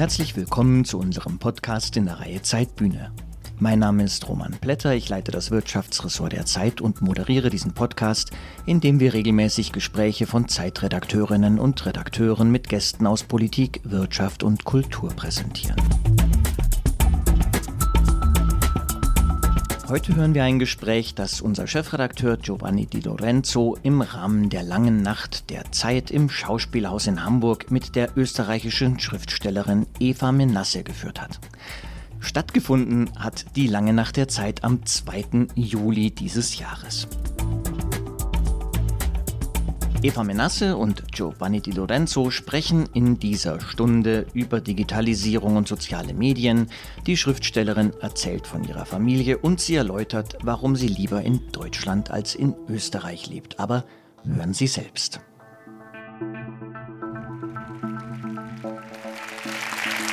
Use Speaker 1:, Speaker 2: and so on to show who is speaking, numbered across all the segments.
Speaker 1: Herzlich willkommen zu unserem Podcast in der Reihe Zeitbühne. Mein Name ist Roman Plätter, ich leite das Wirtschaftsressort der Zeit und moderiere diesen Podcast, in dem wir regelmäßig Gespräche von Zeitredakteurinnen und Redakteuren mit Gästen aus Politik, Wirtschaft und Kultur präsentieren. Heute hören wir ein Gespräch, das unser Chefredakteur Giovanni Di Lorenzo im Rahmen der langen Nacht der Zeit im Schauspielhaus in Hamburg mit der österreichischen Schriftstellerin Eva Menasse geführt hat. Stattgefunden hat die lange Nacht der Zeit am 2. Juli dieses Jahres. Eva Menasse und Giovanni Di Lorenzo sprechen in dieser Stunde über Digitalisierung und soziale Medien. Die Schriftstellerin erzählt von ihrer Familie und sie erläutert, warum sie lieber in Deutschland als in Österreich lebt. Aber hören Sie selbst.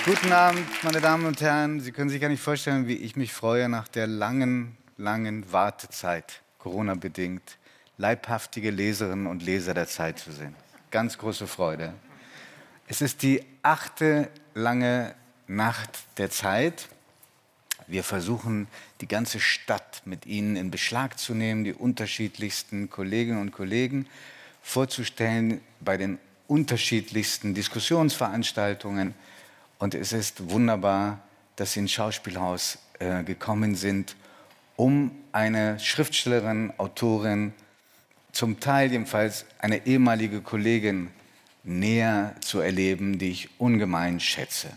Speaker 2: Guten Abend, meine Damen und Herren. Sie können sich gar nicht vorstellen, wie ich mich freue nach der langen, langen Wartezeit, Corona-bedingt leibhaftige Leserinnen und Leser der Zeit zu sehen. Ganz große Freude. Es ist die achte lange Nacht der Zeit. Wir versuchen, die ganze Stadt mit Ihnen in Beschlag zu nehmen, die unterschiedlichsten Kolleginnen und Kollegen vorzustellen bei den unterschiedlichsten Diskussionsveranstaltungen. Und es ist wunderbar, dass Sie ins Schauspielhaus äh, gekommen sind, um eine Schriftstellerin, Autorin, zum Teil jedenfalls eine ehemalige Kollegin näher zu erleben, die ich ungemein schätze.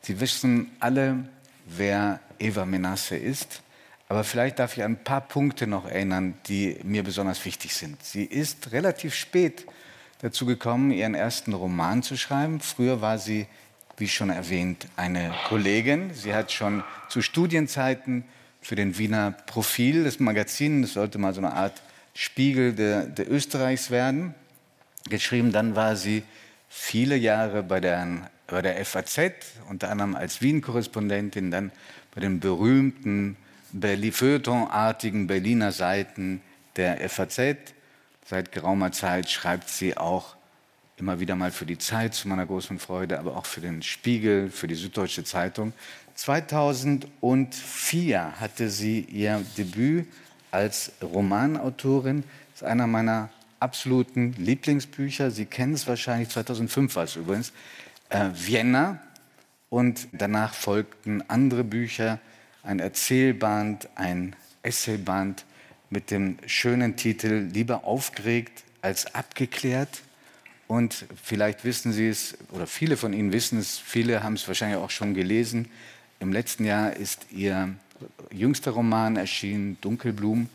Speaker 2: Sie wissen alle, wer Eva Menasse ist, aber vielleicht darf ich an ein paar Punkte noch erinnern, die mir besonders wichtig sind. Sie ist relativ spät dazu gekommen, ihren ersten Roman zu schreiben. Früher war sie, wie schon erwähnt, eine Kollegin. Sie hat schon zu Studienzeiten für den Wiener Profil, das Magazin, das sollte mal so eine Art Spiegel der, der Österreichs werden. Geschrieben, dann war sie viele Jahre bei der, bei der FAZ, unter anderem als Wien-Korrespondentin, dann bei den berühmten Feuilleton-artigen Berliner Seiten der FAZ. Seit geraumer Zeit schreibt sie auch immer wieder mal für die Zeit zu meiner großen Freude, aber auch für den Spiegel, für die Süddeutsche Zeitung. 2004 hatte sie ihr Debüt als Romanautorin. Das ist einer meiner absoluten Lieblingsbücher. Sie kennen es wahrscheinlich, 2005 war es übrigens, äh, Vienna. Und danach folgten andere Bücher, ein Erzählband, ein Essayband mit dem schönen Titel Lieber aufgeregt als abgeklärt. Und vielleicht wissen Sie es, oder viele von Ihnen wissen es, viele haben es wahrscheinlich auch schon gelesen. Im letzten Jahr ist Ihr jüngster Roman erschienen, Dunkelblumen.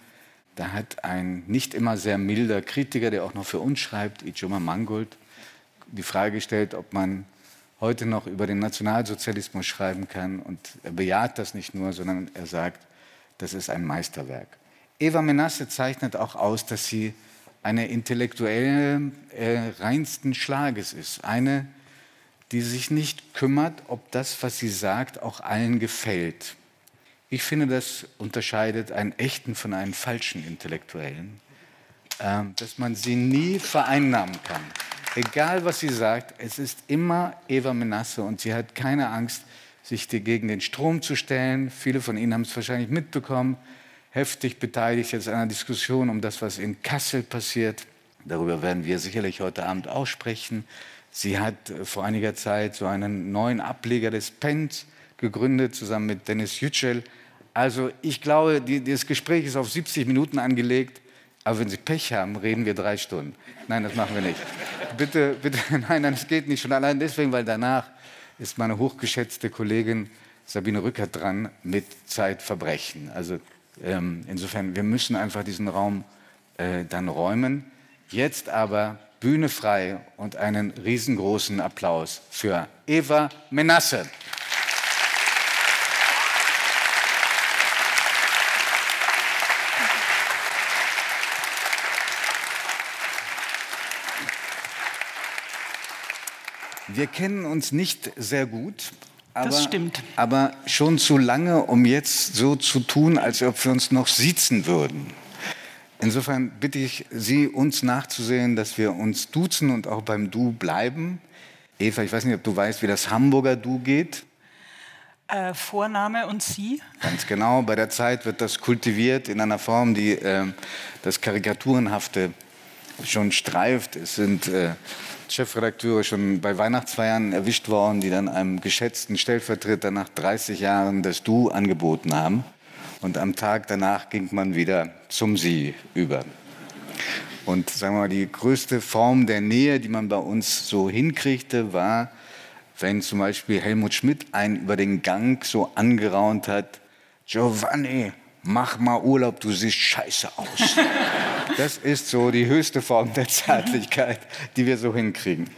Speaker 2: Da hat ein nicht immer sehr milder Kritiker, der auch noch für uns schreibt, Ijoma Mangold, die Frage gestellt, ob man heute noch über den Nationalsozialismus schreiben kann. Und er bejaht das nicht nur, sondern er sagt, das ist ein Meisterwerk. Eva Menasse zeichnet auch aus, dass sie eine intellektuelle äh, reinsten Schlages ist. Eine, die sich nicht kümmert, ob das, was sie sagt, auch allen gefällt. Ich finde, das unterscheidet einen echten von einem falschen Intellektuellen, äh, dass man sie nie vereinnahmen kann. Egal, was sie sagt, es ist immer Eva Menasse und sie hat keine Angst, sich gegen den Strom zu stellen. Viele von Ihnen haben es wahrscheinlich mitbekommen, heftig beteiligt jetzt an einer Diskussion um das, was in Kassel passiert. Darüber werden wir sicherlich heute Abend auch sprechen. Sie hat äh, vor einiger Zeit so einen neuen Ableger des Pens gegründet, zusammen mit Dennis Yücel. Also ich glaube, die, das Gespräch ist auf 70 Minuten angelegt, aber wenn Sie Pech haben, reden wir drei Stunden. Nein, das machen wir nicht. Bitte, bitte, nein, nein, das geht nicht. Schon allein deswegen, weil danach ist meine hochgeschätzte Kollegin Sabine Rückert dran mit Zeitverbrechen. Also ähm, insofern, wir müssen einfach diesen Raum äh, dann räumen. Jetzt aber Bühne frei und einen riesengroßen Applaus für Eva Menasse. Wir kennen uns nicht sehr gut. Aber,
Speaker 3: das stimmt.
Speaker 2: Aber schon zu lange, um jetzt so zu tun, als ob wir uns noch siezen würden. Insofern bitte ich Sie, uns nachzusehen, dass wir uns duzen und auch beim Du bleiben. Eva, ich weiß nicht, ob du weißt, wie das Hamburger Du geht.
Speaker 3: Äh, Vorname und Sie?
Speaker 2: Ganz genau. Bei der Zeit wird das kultiviert in einer Form, die äh, das Karikaturenhafte schon streift. Es sind äh, Chefredakteure schon bei Weihnachtsfeiern erwischt worden, die dann einem geschätzten Stellvertreter nach 30 Jahren das Du angeboten haben. Und am Tag danach ging man wieder zum Sie über. Und sagen wir mal, die größte Form der Nähe, die man bei uns so hinkriegte, war, wenn zum Beispiel Helmut Schmidt einen über den Gang so angeraunt hat, Giovanni, mach mal Urlaub, du siehst scheiße aus. Das ist so die höchste Form der Zärtlichkeit, die wir so hinkriegen.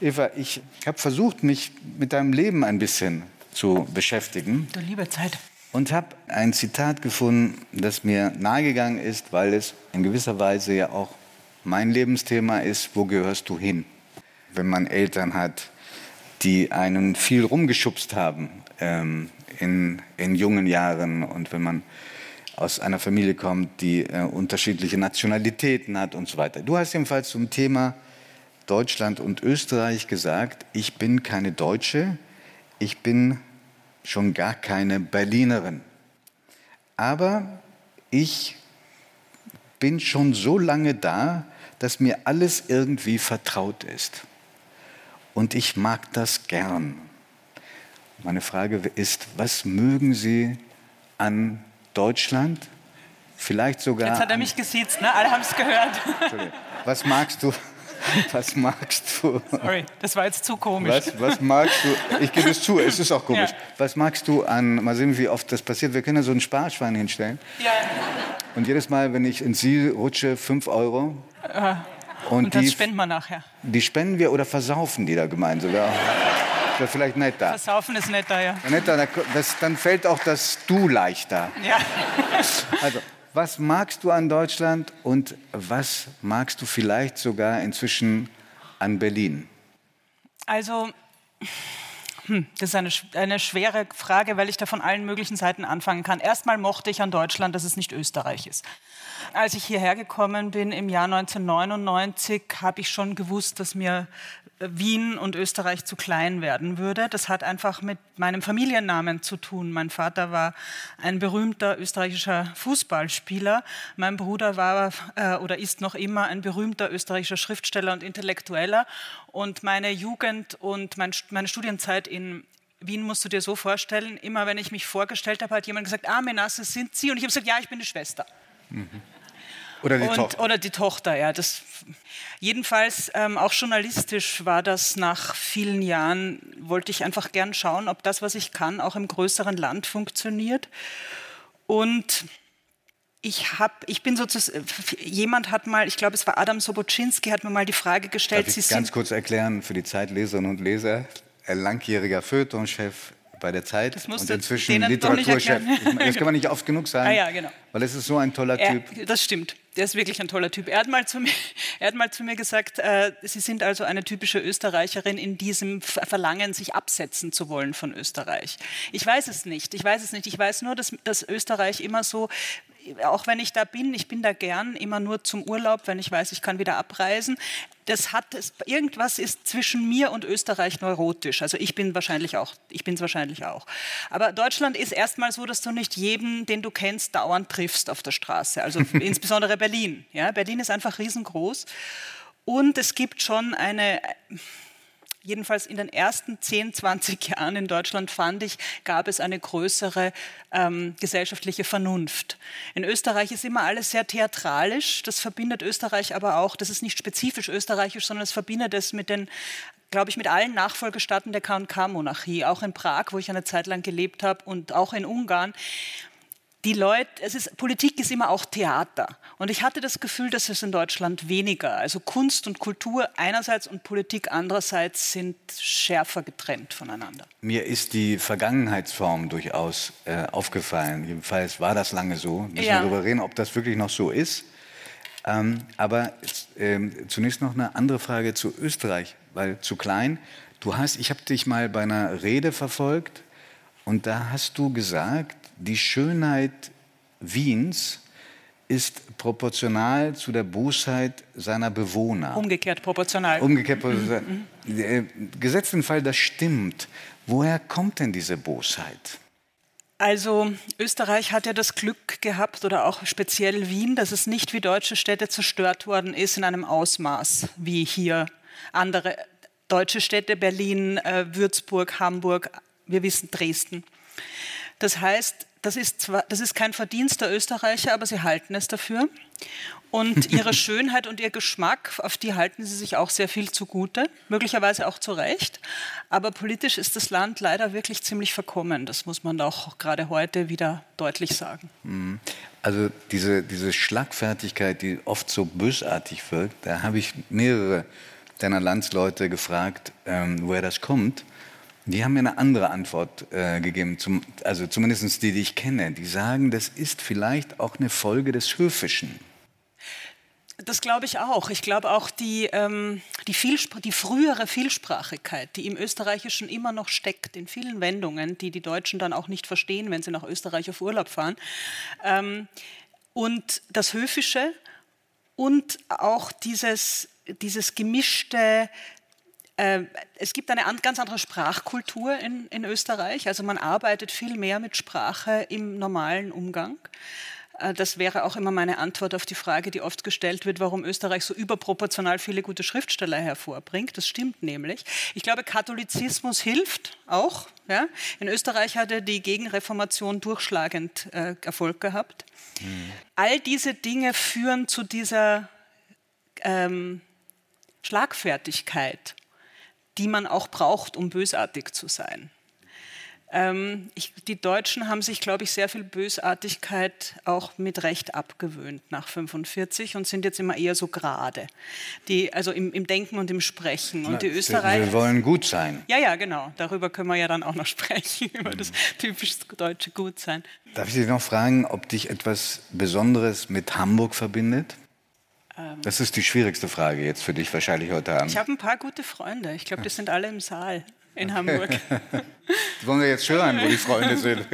Speaker 2: Eva, ich habe versucht, mich mit deinem Leben ein bisschen zu beschäftigen.
Speaker 3: Du liebe Zeit.
Speaker 2: Und habe ein Zitat gefunden, das mir nahegegangen ist, weil es in gewisser Weise ja auch mein Lebensthema ist, wo gehörst du hin? Wenn man Eltern hat, die einen viel rumgeschubst haben ähm, in, in jungen Jahren und wenn man aus einer Familie kommt, die äh, unterschiedliche Nationalitäten hat und so weiter. Du hast jedenfalls zum Thema Deutschland und Österreich gesagt, ich bin keine Deutsche, ich bin schon gar keine Berlinerin. Aber ich bin schon so lange da, dass mir alles irgendwie vertraut ist. Und ich mag das gern. Meine Frage ist, was mögen Sie an Deutschland? Vielleicht sogar.
Speaker 3: Jetzt hat er mich gesiezt, ne? Alle haben es gehört.
Speaker 2: Was magst du? Was magst du?
Speaker 3: Sorry, das war jetzt zu komisch.
Speaker 2: Was, was magst du? Ich gebe es zu, es ist auch komisch. Ja. Was magst du an, mal sehen, wie oft das passiert. Wir können ja so ein Sparschwein hinstellen. Ja. Und jedes Mal, wenn ich in Sie rutsche, 5 Euro.
Speaker 3: Uh. Und, und das die, spenden wir nachher.
Speaker 2: Die spenden wir oder versaufen die da gemeinsam? Ja. Das wäre vielleicht netter.
Speaker 3: Versaufen ist netter, ja.
Speaker 2: netter, das, dann fällt auch das Du leichter.
Speaker 3: Ja.
Speaker 2: Also, was magst du an Deutschland und was magst du vielleicht sogar inzwischen an Berlin?
Speaker 3: Also, hm, das ist eine, eine schwere Frage, weil ich da von allen möglichen Seiten anfangen kann. Erstmal mochte ich an Deutschland, dass es nicht Österreich ist. Als ich hierher gekommen bin im Jahr 1999, habe ich schon gewusst, dass mir Wien und Österreich zu klein werden würde. Das hat einfach mit meinem Familiennamen zu tun. Mein Vater war ein berühmter österreichischer Fußballspieler. Mein Bruder war äh, oder ist noch immer ein berühmter österreichischer Schriftsteller und Intellektueller. Und meine Jugend und mein, meine Studienzeit in Wien musst du dir so vorstellen, immer wenn ich mich vorgestellt habe, hat jemand gesagt, ah, Menasse, sind Sie? Und ich habe gesagt, ja, ich bin die Schwester. Mhm.
Speaker 2: Oder die und, Tochter.
Speaker 3: Oder die Tochter, ja. Das, jedenfalls, ähm, auch journalistisch war das nach vielen Jahren, wollte ich einfach gern schauen, ob das, was ich kann, auch im größeren Land funktioniert. Und ich habe, ich bin sozusagen, jemand hat mal, ich glaube, es war Adam Sobocinski, hat mir mal die Frage gestellt.
Speaker 2: Darf ich Sie ganz kurz erklären für die Zeitleserinnen und Leser, langjähriger Feuilletonchef bei der Zeit und inzwischen Literaturchef. Das kann man nicht oft genug sagen, ah, ja, genau. weil es ist so ein toller Typ.
Speaker 3: Er, das stimmt. Der ist wirklich ein toller Typ. Er hat mal zu mir, er hat mal zu mir gesagt, äh, Sie sind also eine typische Österreicherin in diesem Verlangen, sich absetzen zu wollen von Österreich. Ich weiß es nicht. Ich weiß es nicht. Ich weiß nur, dass, dass Österreich immer so auch wenn ich da bin, ich bin da gern immer nur zum Urlaub, wenn ich weiß, ich kann wieder abreisen. Das hat irgendwas ist zwischen mir und Österreich neurotisch. Also ich bin wahrscheinlich auch, ich bin es wahrscheinlich auch. Aber Deutschland ist erstmal so, dass du nicht jeden, den du kennst, dauernd triffst auf der Straße. Also insbesondere Berlin. Ja, Berlin ist einfach riesengroß. Und es gibt schon eine jedenfalls in den ersten 10, 20 Jahren in Deutschland fand ich, gab es eine größere ähm, gesellschaftliche Vernunft. In Österreich ist immer alles sehr theatralisch. Das verbindet Österreich aber auch, das ist nicht spezifisch österreichisch, sondern es verbindet es mit den glaube ich, mit allen Nachfolgestaaten der KK-Monarchie, auch in Prag, wo ich eine Zeit lang gelebt habe, und auch in Ungarn die Leute, es ist, Politik ist immer auch Theater. Und ich hatte das Gefühl, dass es in Deutschland weniger, also Kunst und Kultur einerseits und Politik andererseits sind schärfer getrennt voneinander.
Speaker 2: Mir ist die Vergangenheitsform durchaus äh, aufgefallen. Jedenfalls war das lange so. Müssen ja. wir darüber reden, ob das wirklich noch so ist. Ähm, aber äh, zunächst noch eine andere Frage zu Österreich, weil zu klein. Du hast, ich habe dich mal bei einer Rede verfolgt und da hast du gesagt, die Schönheit Wiens ist proportional zu der Bosheit seiner Bewohner.
Speaker 3: Umgekehrt proportional.
Speaker 2: Umgekehrt proportional. Mhm. Gesetzt den Fall, das stimmt. Woher kommt denn diese Bosheit?
Speaker 3: Also Österreich hat ja das Glück gehabt oder auch speziell Wien, dass es nicht wie deutsche Städte zerstört worden ist in einem Ausmaß wie hier andere deutsche Städte, Berlin, äh, Würzburg, Hamburg, wir wissen Dresden. Das heißt, das ist, zwar, das ist kein Verdienst der Österreicher, aber sie halten es dafür. Und ihre Schönheit und ihr Geschmack, auf die halten sie sich auch sehr viel zugute, möglicherweise auch zu Recht. Aber politisch ist das Land leider wirklich ziemlich verkommen. Das muss man auch gerade heute wieder deutlich sagen. Mhm.
Speaker 2: Also diese, diese Schlagfertigkeit, die oft so bösartig wirkt, da habe ich mehrere deiner Landsleute gefragt, ähm, woher das kommt. Die haben mir eine andere Antwort äh, gegeben, zum, also zumindest die, die ich kenne. Die sagen, das ist vielleicht auch eine Folge des Höfischen.
Speaker 3: Das glaube ich auch. Ich glaube auch die, ähm, die, die, frühere Vielsprachigkeit, die im Österreichischen immer noch steckt, in vielen Wendungen, die die Deutschen dann auch nicht verstehen, wenn sie nach Österreich auf Urlaub fahren. Ähm, und das Höfische und auch dieses, dieses gemischte, es gibt eine an, ganz andere Sprachkultur in, in Österreich. Also man arbeitet viel mehr mit Sprache im normalen Umgang. Äh, das wäre auch immer meine Antwort auf die Frage, die oft gestellt wird, warum Österreich so überproportional viele gute Schriftsteller hervorbringt. Das stimmt nämlich. Ich glaube, Katholizismus hilft auch. Ja? In Österreich hatte die Gegenreformation durchschlagend äh, Erfolg gehabt. Mhm. All diese Dinge führen zu dieser ähm, Schlagfertigkeit die man auch braucht, um bösartig zu sein. Ähm, ich, die Deutschen haben sich, glaube ich, sehr viel Bösartigkeit auch mit Recht abgewöhnt nach 45 und sind jetzt immer eher so gerade. Die, also im, im Denken und im Sprechen. Und Na, die Österreicher.
Speaker 2: Wir wollen gut sein.
Speaker 3: Ja, ja, genau. Darüber können wir ja dann auch noch sprechen, über das typisch deutsche Gutsein.
Speaker 2: Darf ich dich noch fragen, ob dich etwas Besonderes mit Hamburg verbindet? Ähm, das ist die schwierigste Frage jetzt für dich wahrscheinlich heute Abend.
Speaker 3: Ich habe ein paar gute Freunde. Ich glaube, die sind alle im Saal in Hamburg.
Speaker 2: das wollen wir jetzt hören, wo die Freunde sind.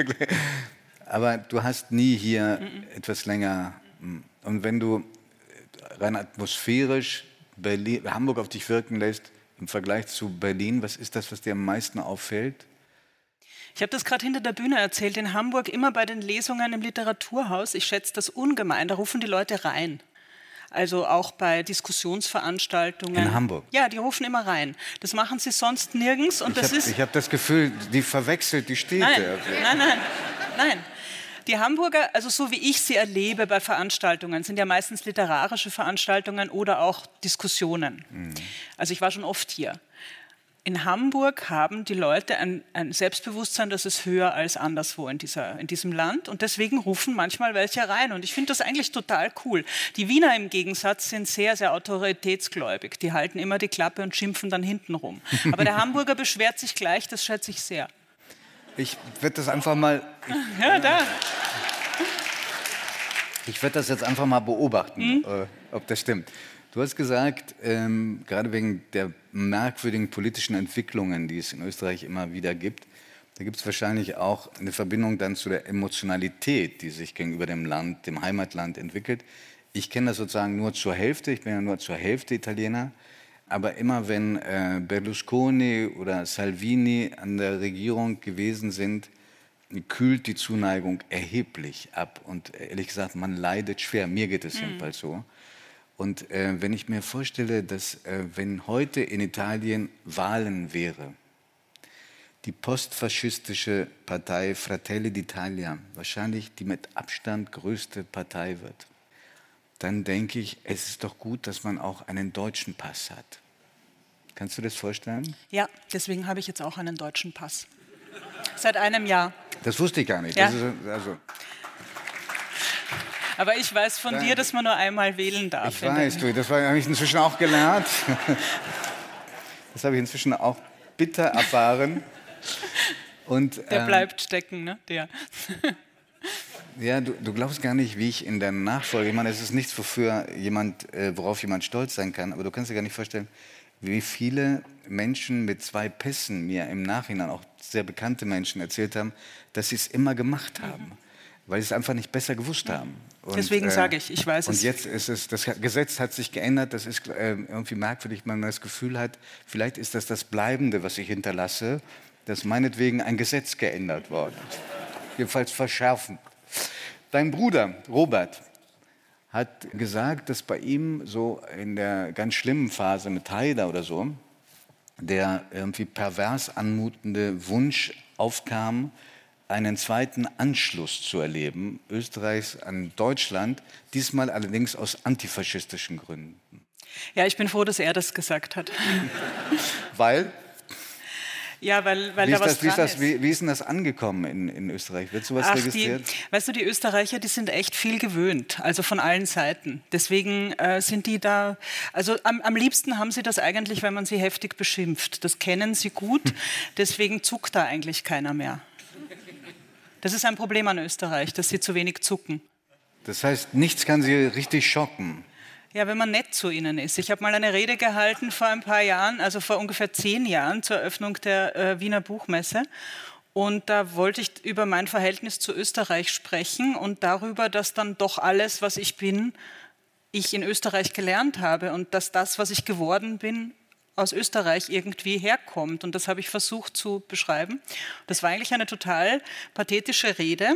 Speaker 2: Aber du hast nie hier etwas länger. Hm, und wenn du rein atmosphärisch Berlin, Hamburg auf dich wirken lässt im Vergleich zu Berlin, was ist das, was dir am meisten auffällt?
Speaker 3: Ich habe das gerade hinter der Bühne erzählt. In Hamburg immer bei den Lesungen im Literaturhaus. Ich schätze das ungemein. Da rufen die Leute rein. Also auch bei Diskussionsveranstaltungen.
Speaker 2: In Hamburg?
Speaker 3: Ja, die rufen immer rein. Das machen sie sonst nirgends. Und
Speaker 2: ich habe hab das Gefühl, die verwechselt die Städte.
Speaker 3: Nein, nein, nein, nein. Die Hamburger, also so wie ich sie erlebe bei Veranstaltungen, sind ja meistens literarische Veranstaltungen oder auch Diskussionen. Mhm. Also ich war schon oft hier in Hamburg haben die Leute ein, ein, Selbstbewusstsein, das ist höher als anderswo in, dieser, in diesem Land. Und deswegen rufen manchmal welche rein. Und ich finde das eigentlich total cool. Die Wiener im Gegensatz sind sehr, sehr autoritätsgläubig. Die halten immer die Klappe und schimpfen dann hinten rum. Aber der Hamburger beschwert sich gleich, das schätze ich sehr.
Speaker 2: Ich werde das einfach mal.
Speaker 3: ja, da.
Speaker 2: Ich werde das jetzt einfach mal beobachten, mhm. ob das stimmt. Du hast gesagt, ähm, gerade wegen der merkwürdigen politischen Entwicklungen, die es in Österreich immer wieder gibt, da gibt es wahrscheinlich auch eine Verbindung dann zu der Emotionalität, die sich gegenüber dem Land, dem Heimatland entwickelt. Ich kenne das sozusagen nur zur Hälfte, ich bin ja nur zur Hälfte Italiener. Aber immer wenn äh, Berlusconi oder Salvini an der Regierung gewesen sind, kühlt die Zuneigung erheblich ab. Und ehrlich gesagt, man leidet schwer. Mir geht es mhm. jedenfalls so. Und äh, wenn ich mir vorstelle, dass äh, wenn heute in Italien Wahlen wäre, die postfaschistische Partei Fratelli d'Italia wahrscheinlich die mit Abstand größte Partei wird, dann denke ich, es ist doch gut, dass man auch einen deutschen Pass hat. Kannst du das vorstellen?
Speaker 3: Ja, deswegen habe ich jetzt auch einen deutschen Pass. Seit einem Jahr.
Speaker 2: Das wusste ich gar nicht.
Speaker 3: Ja. Ist, also, aber ich weiß von Danke. dir, dass man nur einmal wählen darf.
Speaker 2: Ich weiß, du, das habe ich inzwischen auch gelernt. Das habe ich inzwischen auch bitter erfahren.
Speaker 3: Und, der ähm, bleibt stecken, ne? Der.
Speaker 2: Ja, du, du, glaubst gar nicht, wie ich in der Nachfolge, ich meine, es ist nichts, wofür jemand, äh, worauf jemand stolz sein kann, aber du kannst dir gar nicht vorstellen, wie viele Menschen mit zwei Pässen mir im Nachhinein, auch sehr bekannte Menschen, erzählt haben, dass sie es immer gemacht haben. Mhm weil sie es einfach nicht besser gewusst haben.
Speaker 3: Und, Deswegen äh, sage ich, ich weiß
Speaker 2: und
Speaker 3: es.
Speaker 2: Und jetzt ist es, das Gesetz hat sich geändert, das ist äh, irgendwie merkwürdig, man das Gefühl hat, vielleicht ist das das Bleibende, was ich hinterlasse, dass meinetwegen ein Gesetz geändert worden ist. Jedenfalls verschärfen. Dein Bruder, Robert, hat gesagt, dass bei ihm so in der ganz schlimmen Phase mit Haida oder so, der irgendwie pervers anmutende Wunsch aufkam, einen zweiten Anschluss zu erleben, Österreichs an Deutschland, diesmal allerdings aus antifaschistischen Gründen.
Speaker 3: Ja, ich bin froh, dass er das gesagt hat.
Speaker 2: Weil?
Speaker 3: Ja, weil, weil wie da was
Speaker 2: das, wie, ist das, wie, wie, ist denn das angekommen in, in Österreich? Wird sowas Ach, registriert?
Speaker 3: Die, weißt du, die Österreicher, die sind echt viel gewöhnt, also von allen Seiten. Deswegen äh, sind die da, also am, am, liebsten haben sie das eigentlich, wenn man sie heftig beschimpft. Das kennen sie gut, deswegen zuckt da eigentlich keiner mehr. Das ist ein Problem an Österreich, dass sie zu wenig zucken.
Speaker 2: Das heißt, nichts kann sie richtig schocken.
Speaker 3: Ja, wenn man nett zu ihnen ist. Ich habe mal eine Rede gehalten vor ein paar Jahren, also vor ungefähr zehn Jahren zur Eröffnung der äh, Wiener Buchmesse. Und da wollte ich über mein Verhältnis zu Österreich sprechen und darüber, dass dann doch alles, was ich bin, ich in Österreich gelernt habe und dass das, was ich geworden bin, aus Österreich irgendwie herkommt. Und das habe ich versucht zu beschreiben. Das war eigentlich eine total pathetische Rede.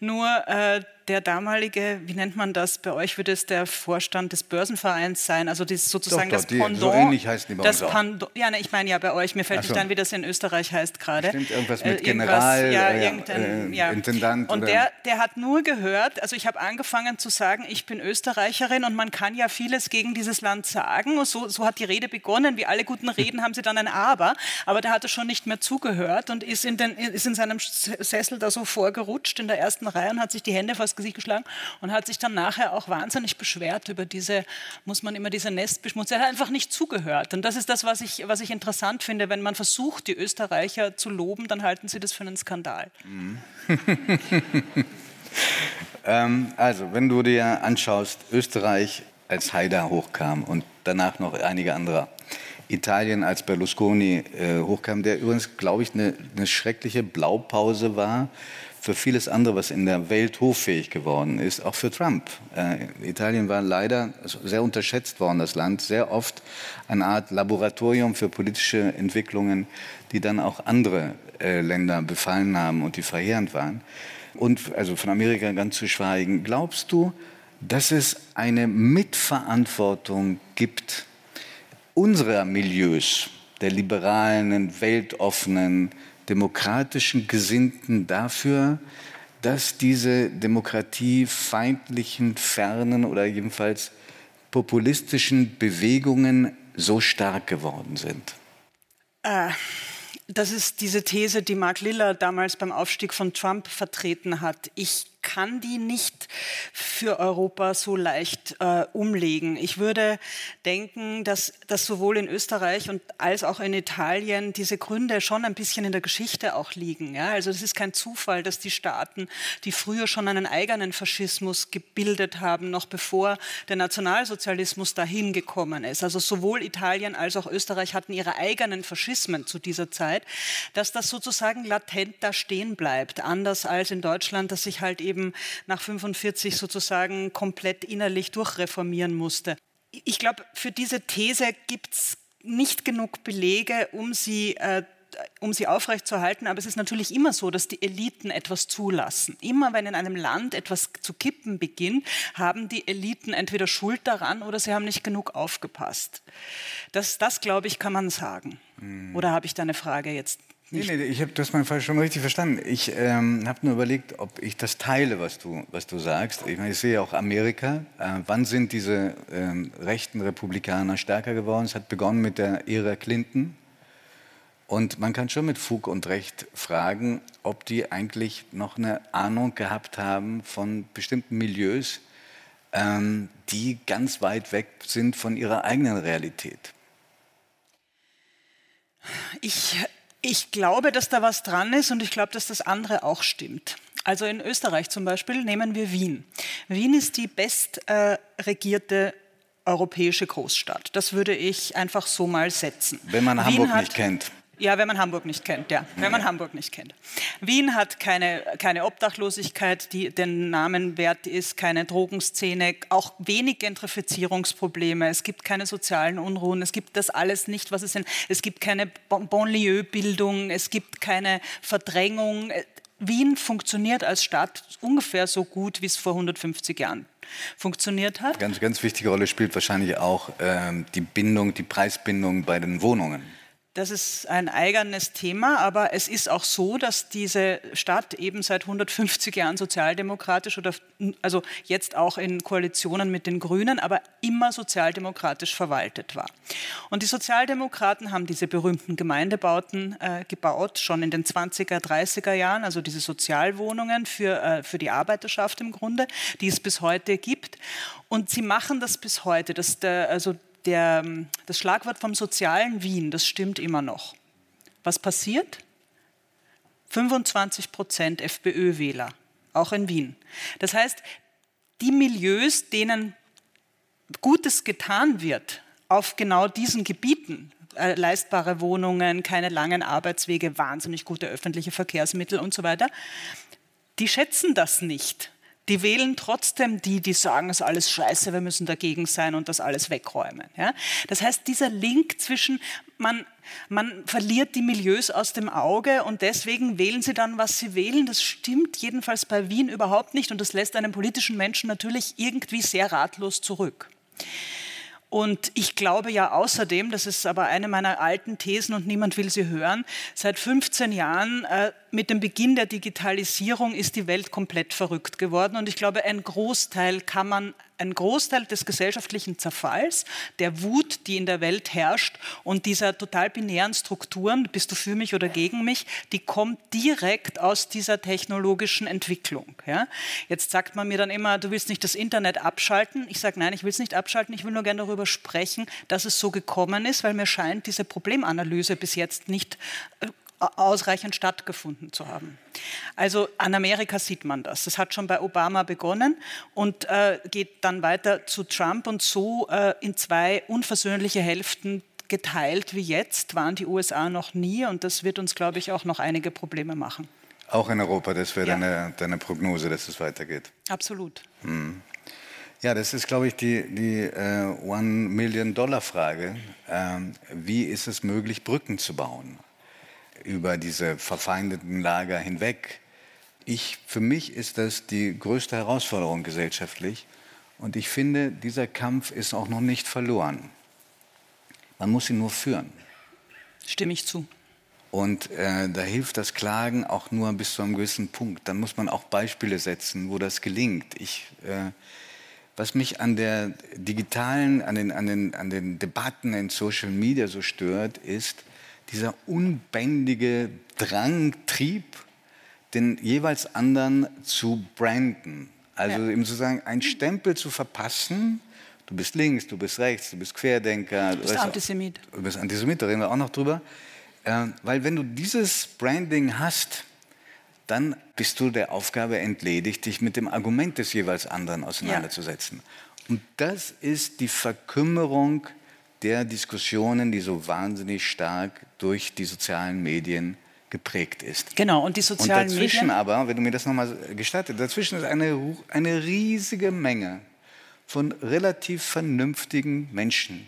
Speaker 3: Nur äh, der damalige, wie nennt man das? Bei euch würde es der Vorstand des Börsenvereins sein, also das sozusagen doch, doch, das die, Pendant. So
Speaker 2: ähnlich heißen die bei
Speaker 3: das Pendant, Ja, ne, ich meine ja bei euch, mir fällt so. nicht ein, wie das in Österreich heißt gerade.
Speaker 2: Stimmt, irgendwas mit äh, General,
Speaker 3: ja, äh, irgendein,
Speaker 2: äh, ja. Intendant.
Speaker 3: Und der, der hat nur gehört, also ich habe angefangen zu sagen, ich bin Österreicherin und man kann ja vieles gegen dieses Land sagen. So, so hat die Rede begonnen, wie alle guten Reden haben sie dann ein Aber, aber der hatte schon nicht mehr zugehört und ist in, den, ist in seinem Sessel da so vorgerutscht in der ersten Reihe und hat sich die Hände Gesicht geschlagen und hat sich dann nachher auch wahnsinnig beschwert über diese, muss man immer diese Nestbeschmutzung. Er hat einfach nicht zugehört. Und das ist das, was ich, was ich interessant finde. Wenn man versucht, die Österreicher zu loben, dann halten sie das für einen Skandal. Mhm.
Speaker 2: ähm, also, wenn du dir anschaust, Österreich als Haider hochkam und danach noch einige andere. Italien als Berlusconi äh, hochkam, der übrigens, glaube ich, eine, eine schreckliche Blaupause war für vieles andere, was in der Welt hoffähig geworden ist, auch für Trump. Äh, Italien war leider sehr unterschätzt worden, das Land, sehr oft eine Art Laboratorium für politische Entwicklungen, die dann auch andere äh, Länder befallen haben und die verheerend waren. Und also von Amerika ganz zu schweigen. Glaubst du, dass es eine Mitverantwortung gibt unserer Milieus, der liberalen, weltoffenen, demokratischen Gesinnten dafür, dass diese demokratiefeindlichen, fernen oder jedenfalls populistischen Bewegungen so stark geworden sind?
Speaker 3: Äh, das ist diese These, die Mark Liller damals beim Aufstieg von Trump vertreten hat. Ich kann die nicht für Europa so leicht äh, umlegen. Ich würde denken, dass, dass sowohl in Österreich und als auch in Italien diese Gründe schon ein bisschen in der Geschichte auch liegen. Ja? Also es ist kein Zufall, dass die Staaten, die früher schon einen eigenen Faschismus gebildet haben, noch bevor der Nationalsozialismus dahin gekommen ist. Also sowohl Italien als auch Österreich hatten ihre eigenen Faschismen zu dieser Zeit, dass das sozusagen latent da stehen bleibt. Anders als in Deutschland, dass sich halt eben eben nach 45 sozusagen komplett innerlich durchreformieren musste. Ich glaube, für diese These gibt es nicht genug Belege, um sie äh, um sie aufrechtzuerhalten. Aber es ist natürlich immer so, dass die Eliten etwas zulassen. Immer wenn in einem Land etwas zu kippen beginnt, haben die Eliten entweder Schuld daran oder sie haben nicht genug aufgepasst. Das, das glaube ich, kann man sagen. Hm. Oder habe ich da eine Frage jetzt
Speaker 2: Nee, nee, ich habe das mal schon richtig verstanden. Ich ähm, habe nur überlegt, ob ich das teile, was du, was du sagst. Ich, meine, ich sehe auch Amerika. Äh, wann sind diese ähm, rechten Republikaner stärker geworden? Es hat begonnen mit der Ära Clinton. Und man kann schon mit Fug und Recht fragen, ob die eigentlich noch eine Ahnung gehabt haben von bestimmten Milieus, ähm, die ganz weit weg sind von ihrer eigenen Realität.
Speaker 3: Ich ich glaube, dass da was dran ist und ich glaube, dass das andere auch stimmt. Also in Österreich zum Beispiel nehmen wir Wien. Wien ist die bestregierte äh, europäische Großstadt. Das würde ich einfach so mal setzen.
Speaker 2: Wenn man Wien Hamburg hat, nicht kennt.
Speaker 3: Ja, wenn man Hamburg nicht kennt, ja. Wenn man Hamburg nicht kennt. Wien hat keine, keine Obdachlosigkeit, die den Namen wert ist, keine Drogenszene, auch wenig Gentrifizierungsprobleme. Es gibt keine sozialen Unruhen. Es gibt das alles nicht, was es sind. Es gibt keine Bonlieu-Bildung. Es gibt keine Verdrängung. Wien funktioniert als Stadt ungefähr so gut, wie es vor 150 Jahren funktioniert hat.
Speaker 2: Ganz, ganz wichtige Rolle spielt wahrscheinlich auch ähm, die Bindung, die Preisbindung bei den Wohnungen.
Speaker 3: Das ist ein eigenes Thema, aber es ist auch so, dass diese Stadt eben seit 150 Jahren sozialdemokratisch oder also jetzt auch in Koalitionen mit den Grünen, aber immer sozialdemokratisch verwaltet war. Und die Sozialdemokraten haben diese berühmten Gemeindebauten äh, gebaut, schon in den 20er, 30er Jahren, also diese Sozialwohnungen für, äh, für die Arbeiterschaft im Grunde, die es bis heute gibt. Und sie machen das bis heute. dass der, also der, das Schlagwort vom sozialen Wien, das stimmt immer noch. Was passiert? 25 Prozent FPÖ-Wähler, auch in Wien. Das heißt, die Milieus, denen Gutes getan wird auf genau diesen Gebieten, äh, leistbare Wohnungen, keine langen Arbeitswege, wahnsinnig gute öffentliche Verkehrsmittel und so weiter, die schätzen das nicht die wählen trotzdem die, die sagen, es ist alles scheiße, wir müssen dagegen sein und das alles wegräumen. Ja? Das heißt, dieser Link zwischen, man, man verliert die Milieus aus dem Auge und deswegen wählen sie dann, was sie wählen. Das stimmt jedenfalls bei Wien überhaupt nicht und das lässt einen politischen Menschen natürlich irgendwie sehr ratlos zurück. Und ich glaube ja außerdem, das ist aber eine meiner alten Thesen und niemand will sie hören, seit 15 Jahren äh, mit dem Beginn der Digitalisierung ist die Welt komplett verrückt geworden. Und ich glaube, ein Großteil kann man ein Großteil des gesellschaftlichen Zerfalls, der Wut, die in der Welt herrscht und dieser total binären Strukturen, bist du für mich oder gegen mich, die kommt direkt aus dieser technologischen Entwicklung. Ja? Jetzt sagt man mir dann immer, du willst nicht das Internet abschalten. Ich sage, nein, ich will es nicht abschalten, ich will nur gerne darüber sprechen, dass es so gekommen ist, weil mir scheint diese Problemanalyse bis jetzt nicht äh, ausreichend stattgefunden zu haben. Also an Amerika sieht man das. Das hat schon bei Obama begonnen und äh, geht dann weiter zu Trump und so äh, in zwei unversöhnliche Hälften geteilt wie jetzt waren die USA noch nie und das wird uns, glaube ich, auch noch einige Probleme machen.
Speaker 2: Auch in Europa, das wäre ja. deine, deine, Prognose, dass es weitergeht.
Speaker 3: Absolut. Hm.
Speaker 2: Ja, das ist, glaube ich, die, die äh, One-Million-Dollar-Frage. Ähm, wie ist es möglich, Brücken zu bauen? Über diese verfeindeten Lager hinweg. Ich, für mich ist das die größte Herausforderung gesellschaftlich. Und ich finde, dieser Kampf ist auch noch nicht verloren. Man muss ihn nur führen.
Speaker 3: Stimme ich zu.
Speaker 2: Und äh, da hilft das Klagen auch nur bis zu einem gewissen Punkt. Dann muss man auch Beispiele setzen, wo das gelingt. Ich, äh, was mich an der digitalen, an den, an, den, an den Debatten in Social Media so stört, ist, dieser unbändige Drang, Trieb, den jeweils anderen zu branden. Also ja. ihm sozusagen einen Stempel zu verpassen. Du bist links, du bist rechts, du bist Querdenker.
Speaker 3: Du bist Antisemit.
Speaker 2: Du bist Antisemit, da reden wir auch noch drüber. Äh, weil wenn du dieses Branding hast, dann bist du der Aufgabe entledigt, dich mit dem Argument des jeweils anderen auseinanderzusetzen. Ja. Und das ist die Verkümmerung der Diskussionen, die so wahnsinnig stark durch die sozialen Medien geprägt ist.
Speaker 3: Genau, und die sozialen
Speaker 2: und dazwischen
Speaker 3: Medien.
Speaker 2: aber, wenn du mir das nochmal gestattet, dazwischen ist eine, eine riesige Menge von relativ vernünftigen Menschen,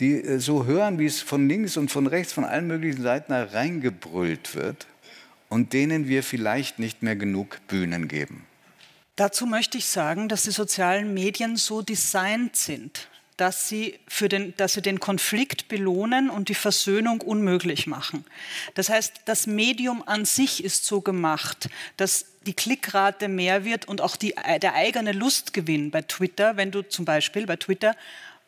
Speaker 2: die äh, so hören, wie es von links und von rechts, von allen möglichen Seiten hereingebrüllt wird und denen wir vielleicht nicht mehr genug Bühnen geben.
Speaker 3: Dazu möchte ich sagen, dass die sozialen Medien so designt sind, dass sie, für den, dass sie den Konflikt belohnen und die Versöhnung unmöglich machen. Das heißt, das Medium an sich ist so gemacht, dass die Klickrate mehr wird und auch die, der eigene Lustgewinn bei Twitter, wenn du zum Beispiel bei Twitter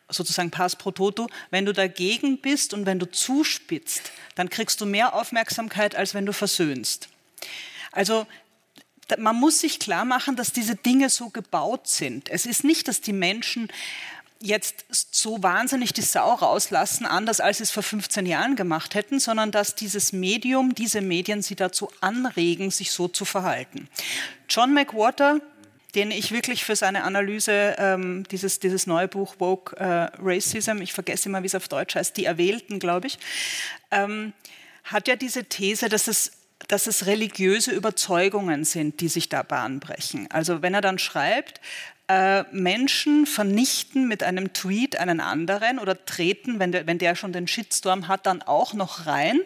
Speaker 3: sozusagen Pass pro Toto, wenn du dagegen bist und wenn du zuspitzt, dann kriegst du mehr Aufmerksamkeit, als wenn du versöhnst. Also man muss sich klar machen, dass diese Dinge so gebaut sind. Es ist nicht, dass die Menschen jetzt so wahnsinnig die Sau rauslassen, anders als sie es vor 15 Jahren gemacht hätten, sondern dass dieses Medium, diese Medien sie dazu anregen, sich so zu verhalten. John McWhorter, den ich wirklich für seine Analyse, ähm, dieses, dieses neue Buch Woke äh, Racism, ich vergesse immer, wie es auf Deutsch heißt, die Erwählten, glaube ich, ähm, hat ja diese These, dass es dass es religiöse Überzeugungen sind, die sich da bahnbrechen. Also wenn er dann schreibt, äh, Menschen vernichten mit einem Tweet einen anderen oder treten, wenn der, wenn der schon den Shitstorm hat, dann auch noch rein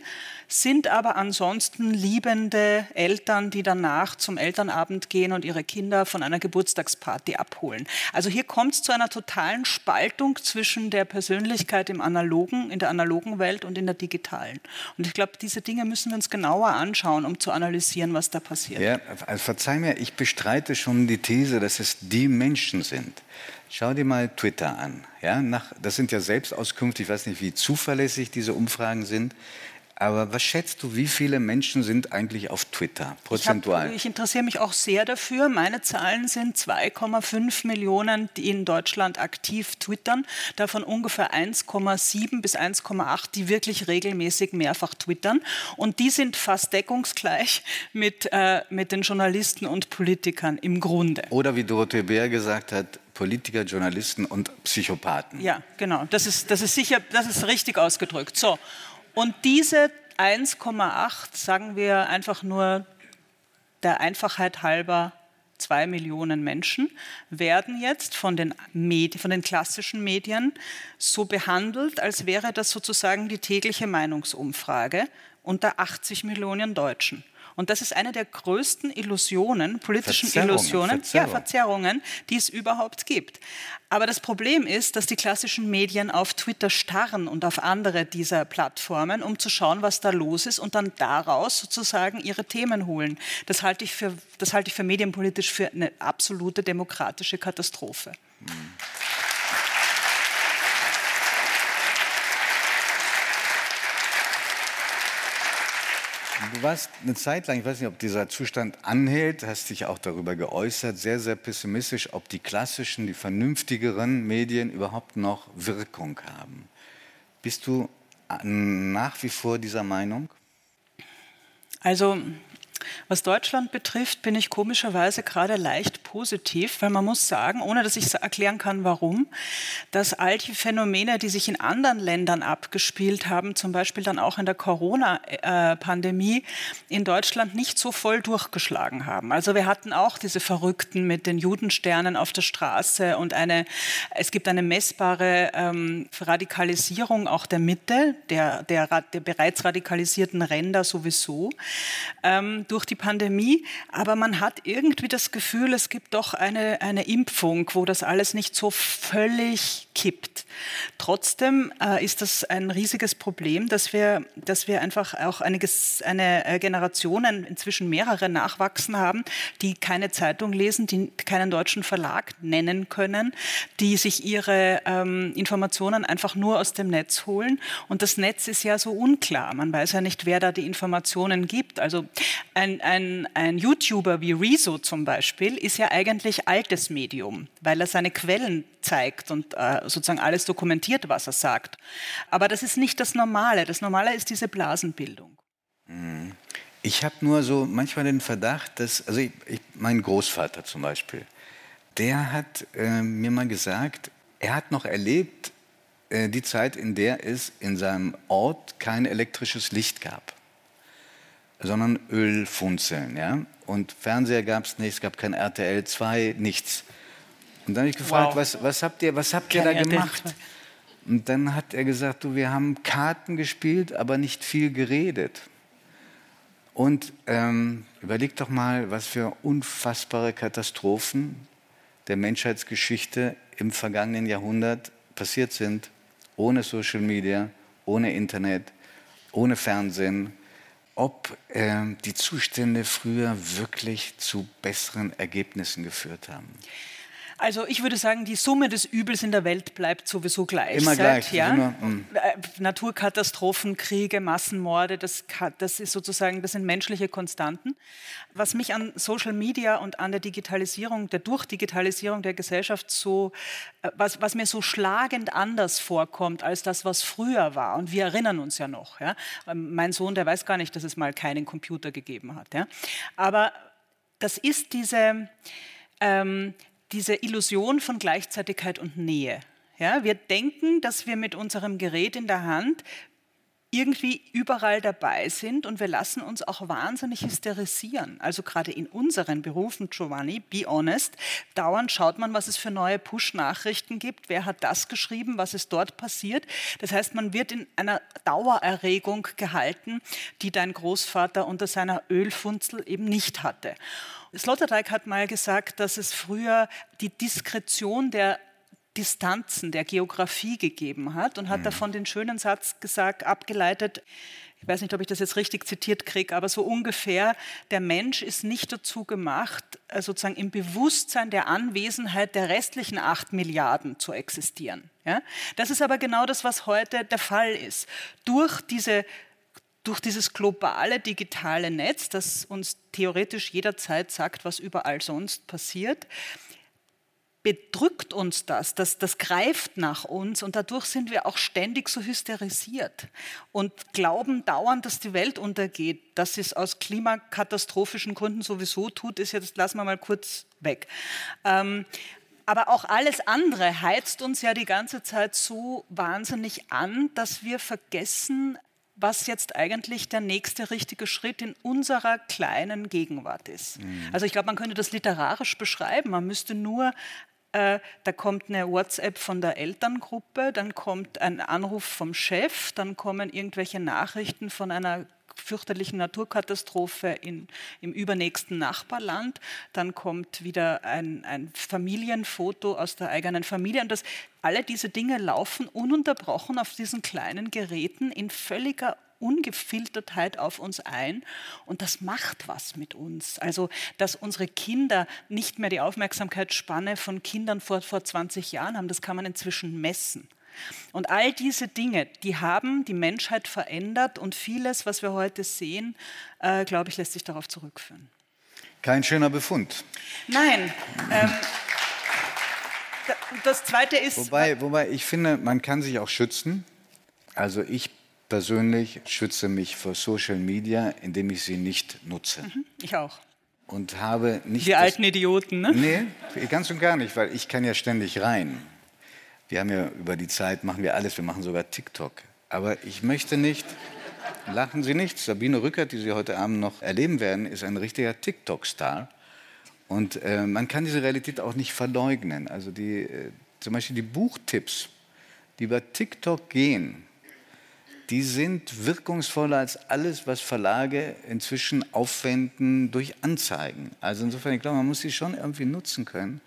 Speaker 3: sind aber ansonsten liebende Eltern, die danach zum Elternabend gehen und ihre Kinder von einer Geburtstagsparty abholen. Also hier kommt es zu einer totalen Spaltung zwischen der Persönlichkeit im analogen, in der analogen Welt und in der digitalen. Und ich glaube, diese Dinge müssen wir uns genauer anschauen, um zu analysieren, was da passiert.
Speaker 2: Ja, also verzeih mir, ich bestreite schon die These, dass es die Menschen sind. Schau dir mal Twitter an. Ja, nach, das sind ja Selbstauskünfte, ich weiß nicht, wie zuverlässig diese Umfragen sind. Aber was schätzt du, wie viele Menschen sind eigentlich auf Twitter prozentual?
Speaker 3: Ich, hab, ich interessiere mich auch sehr dafür. Meine Zahlen sind 2,5 Millionen, die in Deutschland aktiv twittern. Davon ungefähr 1,7 bis 1,8, die wirklich regelmäßig mehrfach twittern. Und die sind fast deckungsgleich mit, äh, mit den Journalisten und Politikern im Grunde.
Speaker 2: Oder wie Dorothee Bär gesagt hat, Politiker, Journalisten und Psychopathen.
Speaker 3: Ja, genau. Das ist, das ist sicher, das ist richtig ausgedrückt. So. Und diese 1,8, sagen wir einfach nur der Einfachheit halber, zwei Millionen Menschen werden jetzt von den, Medi von den klassischen Medien so behandelt, als wäre das sozusagen die tägliche Meinungsumfrage unter 80 Millionen Deutschen. Und das ist eine der größten Illusionen, politischen Verzerrungen, Illusionen, Verzerrung. ja, Verzerrungen, die es überhaupt gibt. Aber das Problem ist, dass die klassischen Medien auf Twitter starren und auf andere dieser Plattformen, um zu schauen, was da los ist und dann daraus sozusagen ihre Themen holen. Das halte ich für, das halte ich für medienpolitisch für eine absolute demokratische Katastrophe. Mhm.
Speaker 2: Du warst eine Zeit lang, ich weiß nicht, ob dieser Zustand anhält, hast dich auch darüber geäußert, sehr, sehr pessimistisch, ob die klassischen, die vernünftigeren Medien überhaupt noch Wirkung haben. Bist du nach wie vor dieser Meinung?
Speaker 3: Also was Deutschland betrifft, bin ich komischerweise gerade leicht positiv, weil man muss sagen, ohne dass ich erklären kann, warum, dass all die Phänomene, die sich in anderen Ländern abgespielt haben, zum Beispiel dann auch in der Corona-Pandemie, in Deutschland nicht so voll durchgeschlagen haben. Also wir hatten auch diese Verrückten mit den Judensternen auf der Straße und eine, es gibt eine messbare ähm, Radikalisierung auch der Mitte, der, der, der bereits radikalisierten Ränder sowieso. Ähm, durch die Pandemie, aber man hat irgendwie das Gefühl, es gibt doch eine, eine Impfung, wo das alles nicht so völlig kippt. Trotzdem äh, ist das ein riesiges Problem, dass wir, dass wir einfach auch eine, eine äh, Generation, inzwischen mehrere nachwachsen haben, die keine Zeitung lesen, die keinen deutschen Verlag nennen können, die sich ihre ähm, Informationen einfach nur aus dem Netz holen. Und das Netz ist ja so unklar. Man weiß ja nicht, wer da die Informationen gibt. Also ein, ein, ein YouTuber wie Rezo zum Beispiel ist ja eigentlich altes Medium, weil er seine Quellen zeigt und äh, sozusagen alles dokumentiert, was er sagt. Aber das ist nicht das Normale. Das Normale ist diese Blasenbildung.
Speaker 2: Mhm. Ich habe nur so manchmal den Verdacht, dass, also ich, ich, mein Großvater zum Beispiel, der hat äh, mir mal gesagt, er hat noch erlebt äh, die Zeit, in der es in seinem Ort kein elektrisches Licht gab sondern Ölfunzeln. Ja? Und Fernseher gab es nicht, es gab kein RTL 2, nichts. Und dann habe ich gefragt, wow. was, was, habt ihr, was habt ihr da gemacht? Und dann hat er gesagt, du, wir haben Karten gespielt, aber nicht viel geredet. Und ähm, überleg doch mal, was für unfassbare Katastrophen der Menschheitsgeschichte im vergangenen Jahrhundert passiert sind, ohne Social Media, ohne Internet, ohne Fernsehen, ob äh, die Zustände früher wirklich zu besseren Ergebnissen geführt haben.
Speaker 3: Also ich würde sagen, die Summe des Übels in der Welt bleibt sowieso gleich.
Speaker 2: Immer gleich.
Speaker 3: Ja? Immer, mm. Äh, Naturkatastrophen, Kriege, Massenmorde, das, das ist sozusagen, das sind menschliche Konstanten. Was mich an Social Media und an der Digitalisierung, der Durchdigitalisierung der Gesellschaft so, äh, was, was mir so schlagend anders vorkommt als das, was früher war. Und wir erinnern uns ja noch. Ja? Ähm, mein Sohn, der weiß gar nicht, dass es mal keinen Computer gegeben hat. Ja? Aber das ist diese ähm, diese Illusion von Gleichzeitigkeit und Nähe. Ja, wir denken, dass wir mit unserem Gerät in der Hand irgendwie überall dabei sind und wir lassen uns auch wahnsinnig hysterisieren. Also gerade in unseren Berufen, Giovanni, be honest, dauernd schaut man, was es für neue Push-Nachrichten gibt, wer hat das geschrieben, was ist dort passiert. Das heißt, man wird in einer Dauererregung gehalten, die dein Großvater unter seiner Ölfunzel eben nicht hatte. Sloterdijk hat mal gesagt, dass es früher die Diskretion der Distanzen der Geografie gegeben hat und hat mhm. davon den schönen Satz gesagt, abgeleitet, ich weiß nicht, ob ich das jetzt richtig zitiert kriege, aber so ungefähr, der Mensch ist nicht dazu gemacht, äh, sozusagen im Bewusstsein der Anwesenheit der restlichen acht Milliarden zu existieren. Ja? Das ist aber genau das, was heute der Fall ist. Durch diese durch dieses globale digitale Netz, das uns theoretisch jederzeit sagt, was überall sonst passiert, bedrückt uns das, das, das greift nach uns und dadurch sind wir auch ständig so hysterisiert und glauben dauernd, dass die Welt untergeht. Dass es aus klimakatastrophischen Gründen sowieso tut, ist jetzt, lassen wir mal kurz weg. Ähm, aber auch alles andere heizt uns ja die ganze Zeit so wahnsinnig an, dass wir vergessen, was jetzt eigentlich der nächste richtige Schritt in unserer kleinen Gegenwart ist. Mhm. Also ich glaube, man könnte das literarisch beschreiben. Man müsste nur äh, da kommt eine WhatsApp von der Elterngruppe, dann kommt ein Anruf vom Chef, dann kommen irgendwelche Nachrichten von einer fürchterlichen Naturkatastrophe in, im übernächsten Nachbarland. Dann kommt wieder ein, ein, Familienfoto aus der eigenen Familie. Und das, alle diese Dinge laufen ununterbrochen auf diesen kleinen Geräten in völliger Ungefiltertheit auf uns ein und das macht was mit uns. Also, dass unsere Kinder nicht mehr die Aufmerksamkeitsspanne von Kindern vor, vor 20 Jahren haben, das kann man inzwischen messen. Und all diese Dinge, die haben die Menschheit verändert und vieles, was wir heute sehen, äh, glaube ich, lässt sich darauf zurückführen.
Speaker 2: Kein schöner Befund.
Speaker 3: Nein. Ähm, das Zweite ist.
Speaker 2: Wobei, wobei ich finde, man kann sich auch schützen. Also ich persönlich schütze mich vor Social Media, indem ich sie nicht nutze. Mhm,
Speaker 3: ich auch.
Speaker 2: Und habe nicht.
Speaker 3: Die alten Idioten, ne?
Speaker 2: Nee, ganz und gar nicht, weil ich kann ja ständig rein. Wir haben ja über die Zeit, machen wir alles, wir machen sogar TikTok. Aber ich möchte nicht, lachen Sie nicht, Sabine Rückert, die Sie heute Abend noch erleben werden, ist ein richtiger TikTok-Star. Und äh, man kann diese Realität auch nicht verleugnen. Also die, äh, zum Beispiel die Buchtipps, die über TikTok gehen, die sind wirkungsvoller als alles, was Verlage inzwischen aufwenden durch Anzeigen. Also insofern, ich glaube, man muss sie schon irgendwie nutzen können.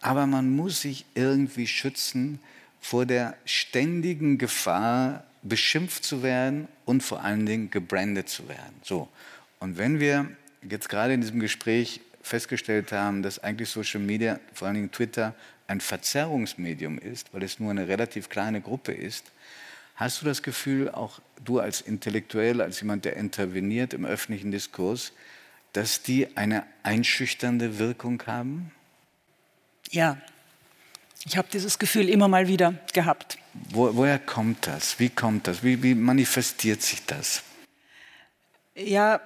Speaker 2: Aber man muss sich irgendwie schützen vor der ständigen Gefahr, beschimpft zu werden und vor allen Dingen gebrandet zu werden. So. Und wenn wir jetzt gerade in diesem Gespräch festgestellt haben, dass eigentlich Social Media, vor allen Dingen Twitter, ein Verzerrungsmedium ist, weil es nur eine relativ kleine Gruppe ist, Hast du das Gefühl, auch du als Intellektuell, als jemand, der interveniert im öffentlichen Diskurs, dass die eine einschüchternde Wirkung haben?
Speaker 3: Ja, ich habe dieses Gefühl immer mal wieder gehabt.
Speaker 2: Wo, woher kommt das? Wie kommt das? Wie, wie manifestiert sich das?
Speaker 3: Ja,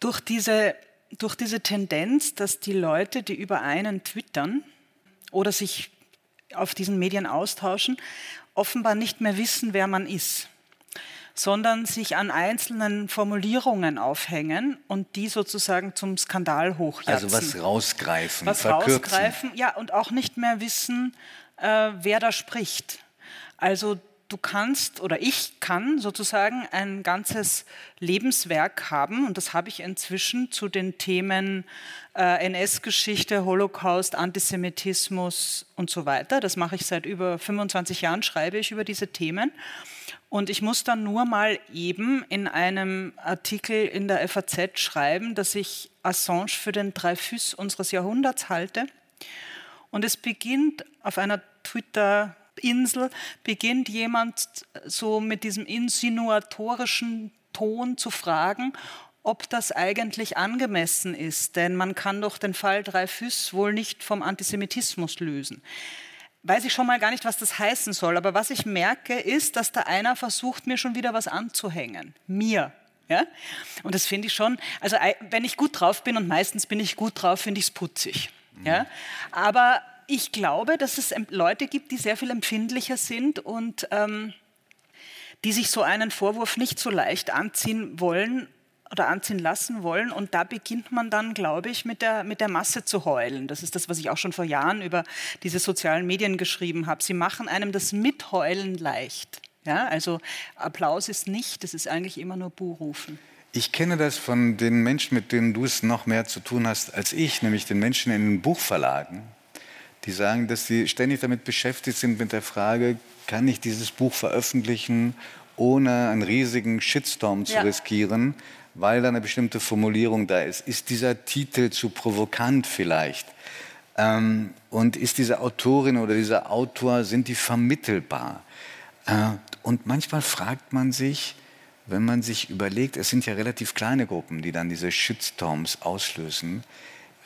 Speaker 3: durch diese, durch diese Tendenz, dass die Leute, die über einen twittern oder sich auf diesen Medien austauschen, offenbar nicht mehr wissen, wer man ist, sondern sich an einzelnen Formulierungen aufhängen und die sozusagen zum Skandal hochjatzen.
Speaker 2: Also was rausgreifen,
Speaker 3: was
Speaker 2: verkürzen.
Speaker 3: rausgreifen, ja, und auch nicht mehr wissen, äh, wer da spricht. Also du kannst oder ich kann sozusagen ein ganzes Lebenswerk haben und das habe ich inzwischen zu den Themen äh, NS-Geschichte, Holocaust, Antisemitismus und so weiter. Das mache ich seit über 25 Jahren, schreibe ich über diese Themen. Und ich muss dann nur mal eben in einem Artikel in der FAZ schreiben, dass ich Assange für den Dreifuß unseres Jahrhunderts halte. Und es beginnt auf einer Twitter- Insel beginnt jemand so mit diesem insinuatorischen Ton zu fragen, ob das eigentlich angemessen ist. Denn man kann doch den Fall Dreyfus wohl nicht vom Antisemitismus lösen. Weiß ich schon mal gar nicht, was das heißen soll. Aber was ich merke, ist, dass da einer versucht, mir schon wieder was anzuhängen. Mir. Ja? Und das finde ich schon, also wenn ich gut drauf bin, und meistens bin ich gut drauf, finde ich es putzig. Ja? Aber ich glaube, dass es Leute gibt, die sehr viel empfindlicher sind und ähm, die sich so einen Vorwurf nicht so leicht anziehen wollen oder anziehen lassen wollen. Und da beginnt man dann, glaube ich, mit der, mit der Masse zu heulen. Das ist das, was ich auch schon vor Jahren über diese sozialen Medien geschrieben habe. Sie machen einem das Mitheulen leicht. Ja, also Applaus ist nicht, das ist eigentlich immer nur Buhrufen.
Speaker 2: Ich kenne das von den Menschen, mit denen du es noch mehr zu tun hast als ich, nämlich den Menschen in den Buchverlagen, die sagen, dass sie ständig damit beschäftigt sind mit der Frage, kann ich dieses Buch veröffentlichen, ohne einen riesigen Shitstorm zu ja. riskieren, weil da eine bestimmte Formulierung da ist. Ist dieser Titel zu provokant vielleicht? Ähm, und ist diese Autorin oder dieser Autor, sind die vermittelbar? Äh, und manchmal fragt man sich, wenn man sich überlegt, es sind ja relativ kleine Gruppen, die dann diese Shitstorms auslösen,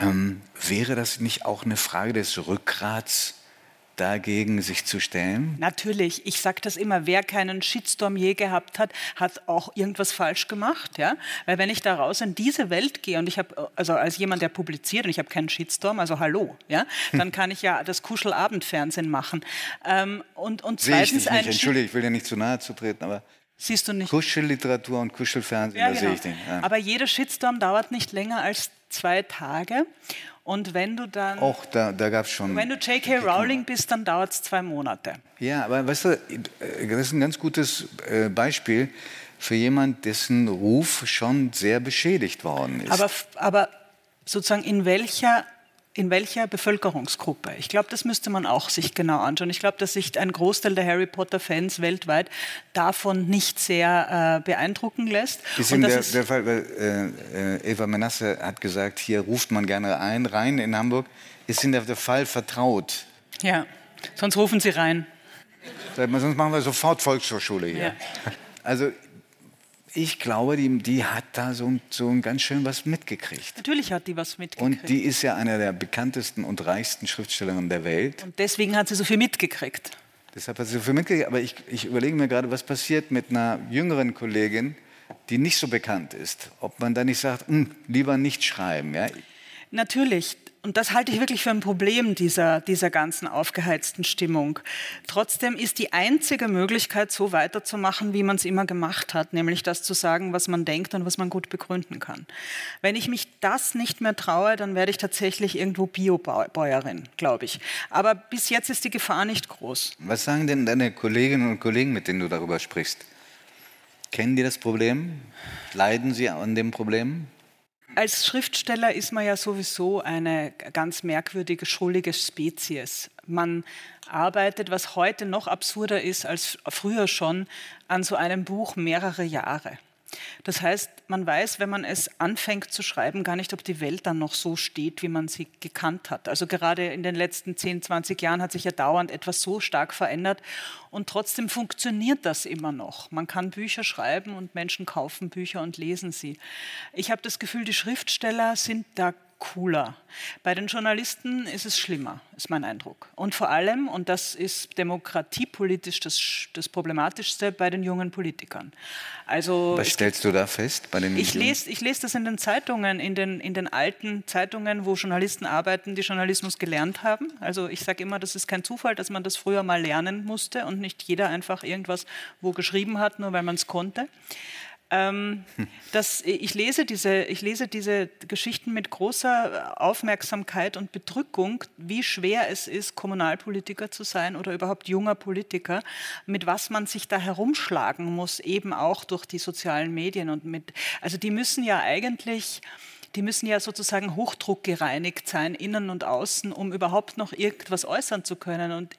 Speaker 2: ähm, wäre das nicht auch eine Frage des Rückgrats dagegen sich zu stellen?
Speaker 3: Natürlich. Ich sage das immer, wer keinen Shitstorm je gehabt hat, hat auch irgendwas falsch gemacht. Ja? Weil wenn ich da raus in diese Welt gehe und ich habe, also als jemand, der publiziert und ich habe keinen Shitstorm, also hallo, ja? dann kann ich ja das Kuschelabendfernsehen machen.
Speaker 2: Ähm, und, und zweitens ich nicht. Entschuldige, ich will dir nicht zu nahe zu treten, aber
Speaker 3: Siehst du nicht?
Speaker 2: Kuschelliteratur und Kuschelfernsehen, ja, da genau. sehe ich den.
Speaker 3: Ja. Aber jeder Shitstorm dauert nicht länger als zwei Tage. Und wenn du dann.
Speaker 2: Auch da, da gab es schon.
Speaker 3: Wenn du J.K. Rowling bist, dann dauert es zwei Monate.
Speaker 2: Ja, aber weißt du, das ist ein ganz gutes äh, Beispiel für jemand, dessen Ruf schon sehr beschädigt worden ist.
Speaker 3: Aber, aber sozusagen in welcher in welcher Bevölkerungsgruppe? Ich glaube, das müsste man auch sich genau anschauen. Ich glaube, dass sich ein Großteil der Harry Potter-Fans weltweit davon nicht sehr äh, beeindrucken lässt.
Speaker 2: Ist Ihnen der, der, Fall, weil äh, äh, Eva Menasse hat gesagt, hier ruft man gerne ein, rein in Hamburg. Ist Ihnen der, der Fall vertraut?
Speaker 3: Ja, sonst rufen Sie rein.
Speaker 2: Sonst machen wir sofort Volkshochschule hier. Ja. Also ich glaube, die, die hat da so, so ganz schön was mitgekriegt.
Speaker 3: Natürlich hat die was mitgekriegt.
Speaker 2: Und die ist ja eine der bekanntesten und reichsten Schriftstellerinnen der Welt.
Speaker 3: Und deswegen hat sie so viel mitgekriegt.
Speaker 2: Deshalb hat sie so viel mitgekriegt. Aber ich, ich überlege mir gerade, was passiert mit einer jüngeren Kollegin, die nicht so bekannt ist. Ob man da nicht sagt, hm, lieber nicht schreiben. Ja?
Speaker 3: Natürlich, und das halte ich wirklich für ein Problem dieser, dieser ganzen aufgeheizten Stimmung. Trotzdem ist die einzige Möglichkeit, so weiterzumachen, wie man es immer gemacht hat, nämlich das zu sagen, was man denkt und was man gut begründen kann. Wenn ich mich das nicht mehr traue, dann werde ich tatsächlich irgendwo Biobäuerin, glaube ich. Aber bis jetzt ist die Gefahr nicht groß.
Speaker 2: Was sagen denn deine Kolleginnen und Kollegen, mit denen du darüber sprichst? Kennen die das Problem? Leiden sie an dem Problem?
Speaker 3: Als Schriftsteller ist man ja sowieso eine ganz merkwürdige, schuldige Spezies. Man arbeitet, was heute noch absurder ist als früher schon, an so einem Buch mehrere Jahre. Das heißt, man weiß, wenn man es anfängt zu schreiben, gar nicht, ob die Welt dann noch so steht, wie man sie gekannt hat. Also gerade in den letzten 10, 20 Jahren hat sich ja dauernd etwas so stark verändert und trotzdem funktioniert das immer noch. Man kann Bücher schreiben und Menschen kaufen Bücher und lesen sie. Ich habe das Gefühl, die Schriftsteller sind da cooler. Bei den Journalisten ist es schlimmer, ist mein Eindruck. Und vor allem, und das ist demokratiepolitisch das, das Problematischste, bei den jungen Politikern.
Speaker 2: Also, Was stellst du da fest bei den
Speaker 3: ich lese, ich lese das in den Zeitungen, in den, in den alten Zeitungen, wo Journalisten arbeiten, die Journalismus gelernt haben. Also ich sage immer, das ist kein Zufall, dass man das früher mal lernen musste und nicht jeder einfach irgendwas wo geschrieben hat, nur weil man es konnte. Ähm, das, ich, lese diese, ich lese diese Geschichten mit großer Aufmerksamkeit und Bedrückung, wie schwer es ist, Kommunalpolitiker zu sein oder überhaupt junger Politiker, mit was man sich da herumschlagen muss, eben auch durch die sozialen Medien. Und mit, also die müssen ja eigentlich die müssen ja sozusagen hochdruckgereinigt sein, innen und außen, um überhaupt noch irgendwas äußern zu können. Und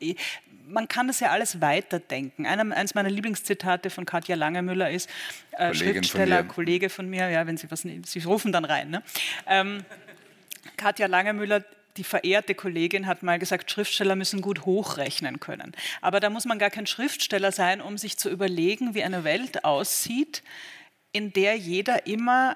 Speaker 3: man kann das ja alles weiterdenken. Einer, eines meiner Lieblingszitate von Katja Langemüller ist, äh, Schriftsteller, von Kollege von mir, ja, wenn Sie was, Sie rufen dann rein. Ne? Ähm, Katja Langemüller, die verehrte Kollegin hat mal gesagt, Schriftsteller müssen gut hochrechnen können. Aber da muss man gar kein Schriftsteller sein, um sich zu überlegen, wie eine Welt aussieht, in der jeder immer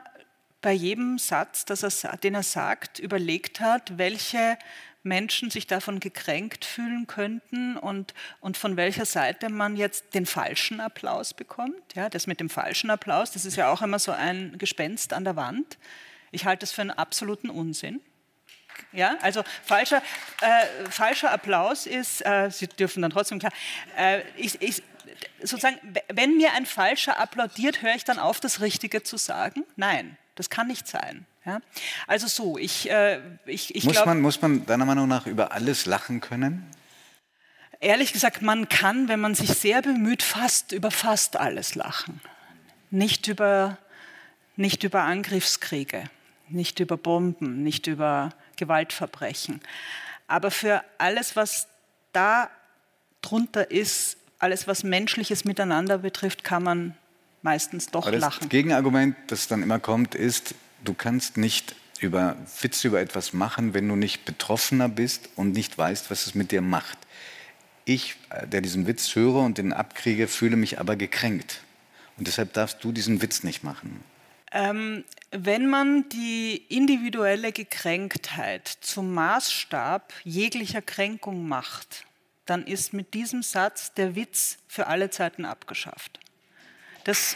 Speaker 3: bei jedem Satz, er, den er sagt, überlegt hat, welche Menschen sich davon gekränkt fühlen könnten und, und von welcher Seite man jetzt den falschen Applaus bekommt. Ja, das mit dem falschen Applaus, das ist ja auch immer so ein Gespenst an der Wand. Ich halte das für einen absoluten Unsinn. Ja, also falscher, äh, falscher Applaus ist, äh, Sie dürfen dann trotzdem klar, äh, ich, ich, sozusagen, wenn mir ein Falscher applaudiert, höre ich dann auf, das Richtige zu sagen? Nein, das kann nicht sein. Ja? Also so, ich, äh, ich, ich
Speaker 2: muss. Man, muss man deiner Meinung nach über alles lachen können?
Speaker 3: Ehrlich gesagt, man kann, wenn man sich sehr bemüht, fast über fast alles lachen. Nicht über, nicht über Angriffskriege, nicht über Bomben, nicht über Gewaltverbrechen. Aber für alles, was da drunter ist, alles, was menschliches Miteinander betrifft, kann man meistens doch
Speaker 2: das
Speaker 3: lachen.
Speaker 2: Das Gegenargument, das dann immer kommt, ist, du kannst nicht über Witze über etwas machen, wenn du nicht Betroffener bist und nicht weißt, was es mit dir macht. Ich, äh, der diesen Witz höre und den abkriege, fühle mich aber gekränkt. Und deshalb darfst du diesen Witz nicht machen.
Speaker 3: Ähm, wenn man die individuelle Gekränktheit zum Maßstab jeglicher Kränkung macht, dann ist mit diesem Satz der Witz für alle Zeiten abgeschafft. Das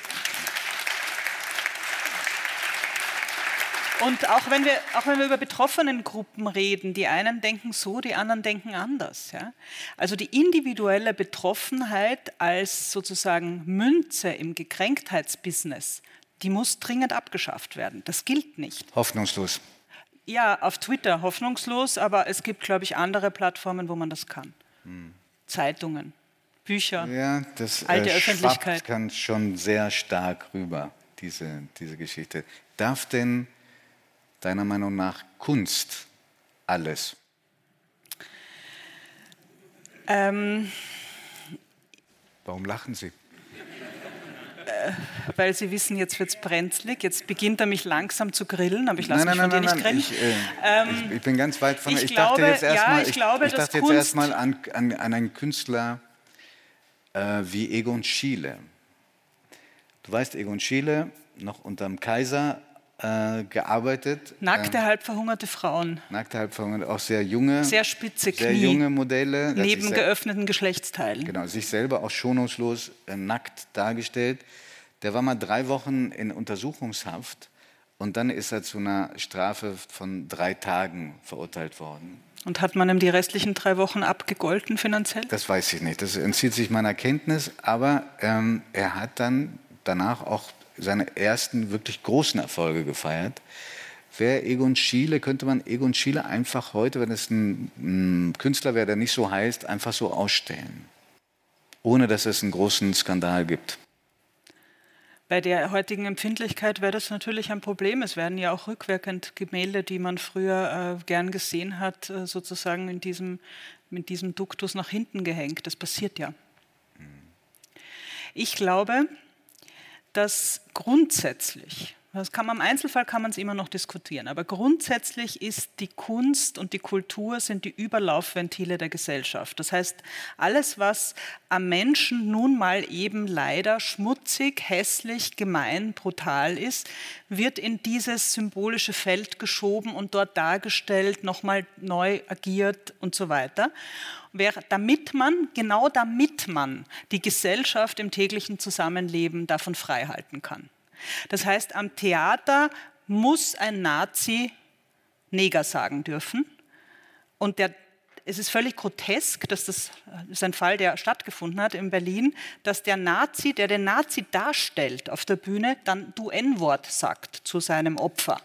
Speaker 3: Und auch wenn, wir, auch wenn wir über betroffenen Gruppen reden, die einen denken so, die anderen denken anders. Ja? Also die individuelle Betroffenheit als sozusagen Münze im Gekränktheitsbusiness, die muss dringend abgeschafft werden. Das gilt nicht.
Speaker 2: Hoffnungslos.
Speaker 3: Ja, auf Twitter hoffnungslos, aber es gibt, glaube ich, andere Plattformen, wo man das kann. Hm. Zeitungen, Bücher,
Speaker 2: ja, das,
Speaker 3: alte
Speaker 2: äh,
Speaker 3: Öffentlichkeit.
Speaker 2: kann schon sehr stark rüber, diese, diese Geschichte. Darf denn deiner Meinung nach Kunst alles?
Speaker 3: Ähm,
Speaker 2: Warum lachen Sie?
Speaker 3: Äh, weil Sie wissen, jetzt wird es brenzlig, jetzt beginnt er mich langsam zu grillen, aber ich lasse
Speaker 2: mich
Speaker 3: nein,
Speaker 2: von
Speaker 3: nein, dir nicht grillen.
Speaker 2: Ich, äh, ähm, ich, ich, bin ganz weit von.
Speaker 3: Ich,
Speaker 2: ich
Speaker 3: glaube,
Speaker 2: dachte jetzt erstmal
Speaker 3: ja, ich glaube,
Speaker 2: ich, dachte jetzt erstmal an, an, an, einen Künstler äh, wie Egon Schiele. Du weißt, Egon Schiele, noch unter dem Kaiser äh, gearbeitet.
Speaker 3: Nackte, äh, halb verhungerte Frauen.
Speaker 2: Nackte, halb verhungerte, auch sehr junge.
Speaker 3: Sehr spitze Knie.
Speaker 2: Sehr junge Modelle.
Speaker 3: Neben geöffneten Geschlechtsteilen.
Speaker 2: Genau, sich selber auch schonungslos äh, nackt dargestellt. Der war mal drei Wochen in Untersuchungshaft und dann ist er zu einer Strafe von drei Tagen verurteilt worden.
Speaker 3: Und hat man ihm die restlichen drei Wochen abgegolten finanziell?
Speaker 2: Das weiß ich nicht. Das entzieht sich meiner Kenntnis. Aber ähm, er hat dann danach auch seine ersten wirklich großen Erfolge gefeiert. Wäre Egon Schiele, könnte man Egon Schiele einfach heute, wenn es ein, ein Künstler wäre, der nicht so heißt, einfach so ausstellen. Ohne dass es einen großen Skandal gibt.
Speaker 3: Bei der heutigen Empfindlichkeit wäre das natürlich ein Problem. Es werden ja auch rückwirkend Gemälde, die man früher äh, gern gesehen hat, äh, sozusagen in diesem, mit diesem Duktus nach hinten gehängt. Das passiert ja. Ich glaube, dass grundsätzlich, das kann man, im Einzelfall kann man es immer noch diskutieren, aber grundsätzlich ist die Kunst und die Kultur sind die Überlaufventile der Gesellschaft. Das heißt, alles, was am Menschen nun mal eben leider schmutzig, hässlich, gemein, brutal ist, wird in dieses symbolische Feld geschoben und dort dargestellt, nochmal neu agiert und so weiter damit man, genau damit man die Gesellschaft im täglichen Zusammenleben davon freihalten kann. Das heißt, am Theater muss ein Nazi Neger sagen dürfen. Und der, es ist völlig grotesk, dass das, das ist ein Fall, der stattgefunden hat in Berlin, dass der Nazi, der den Nazi darstellt auf der Bühne, dann du N-Wort sagt zu seinem Opfer.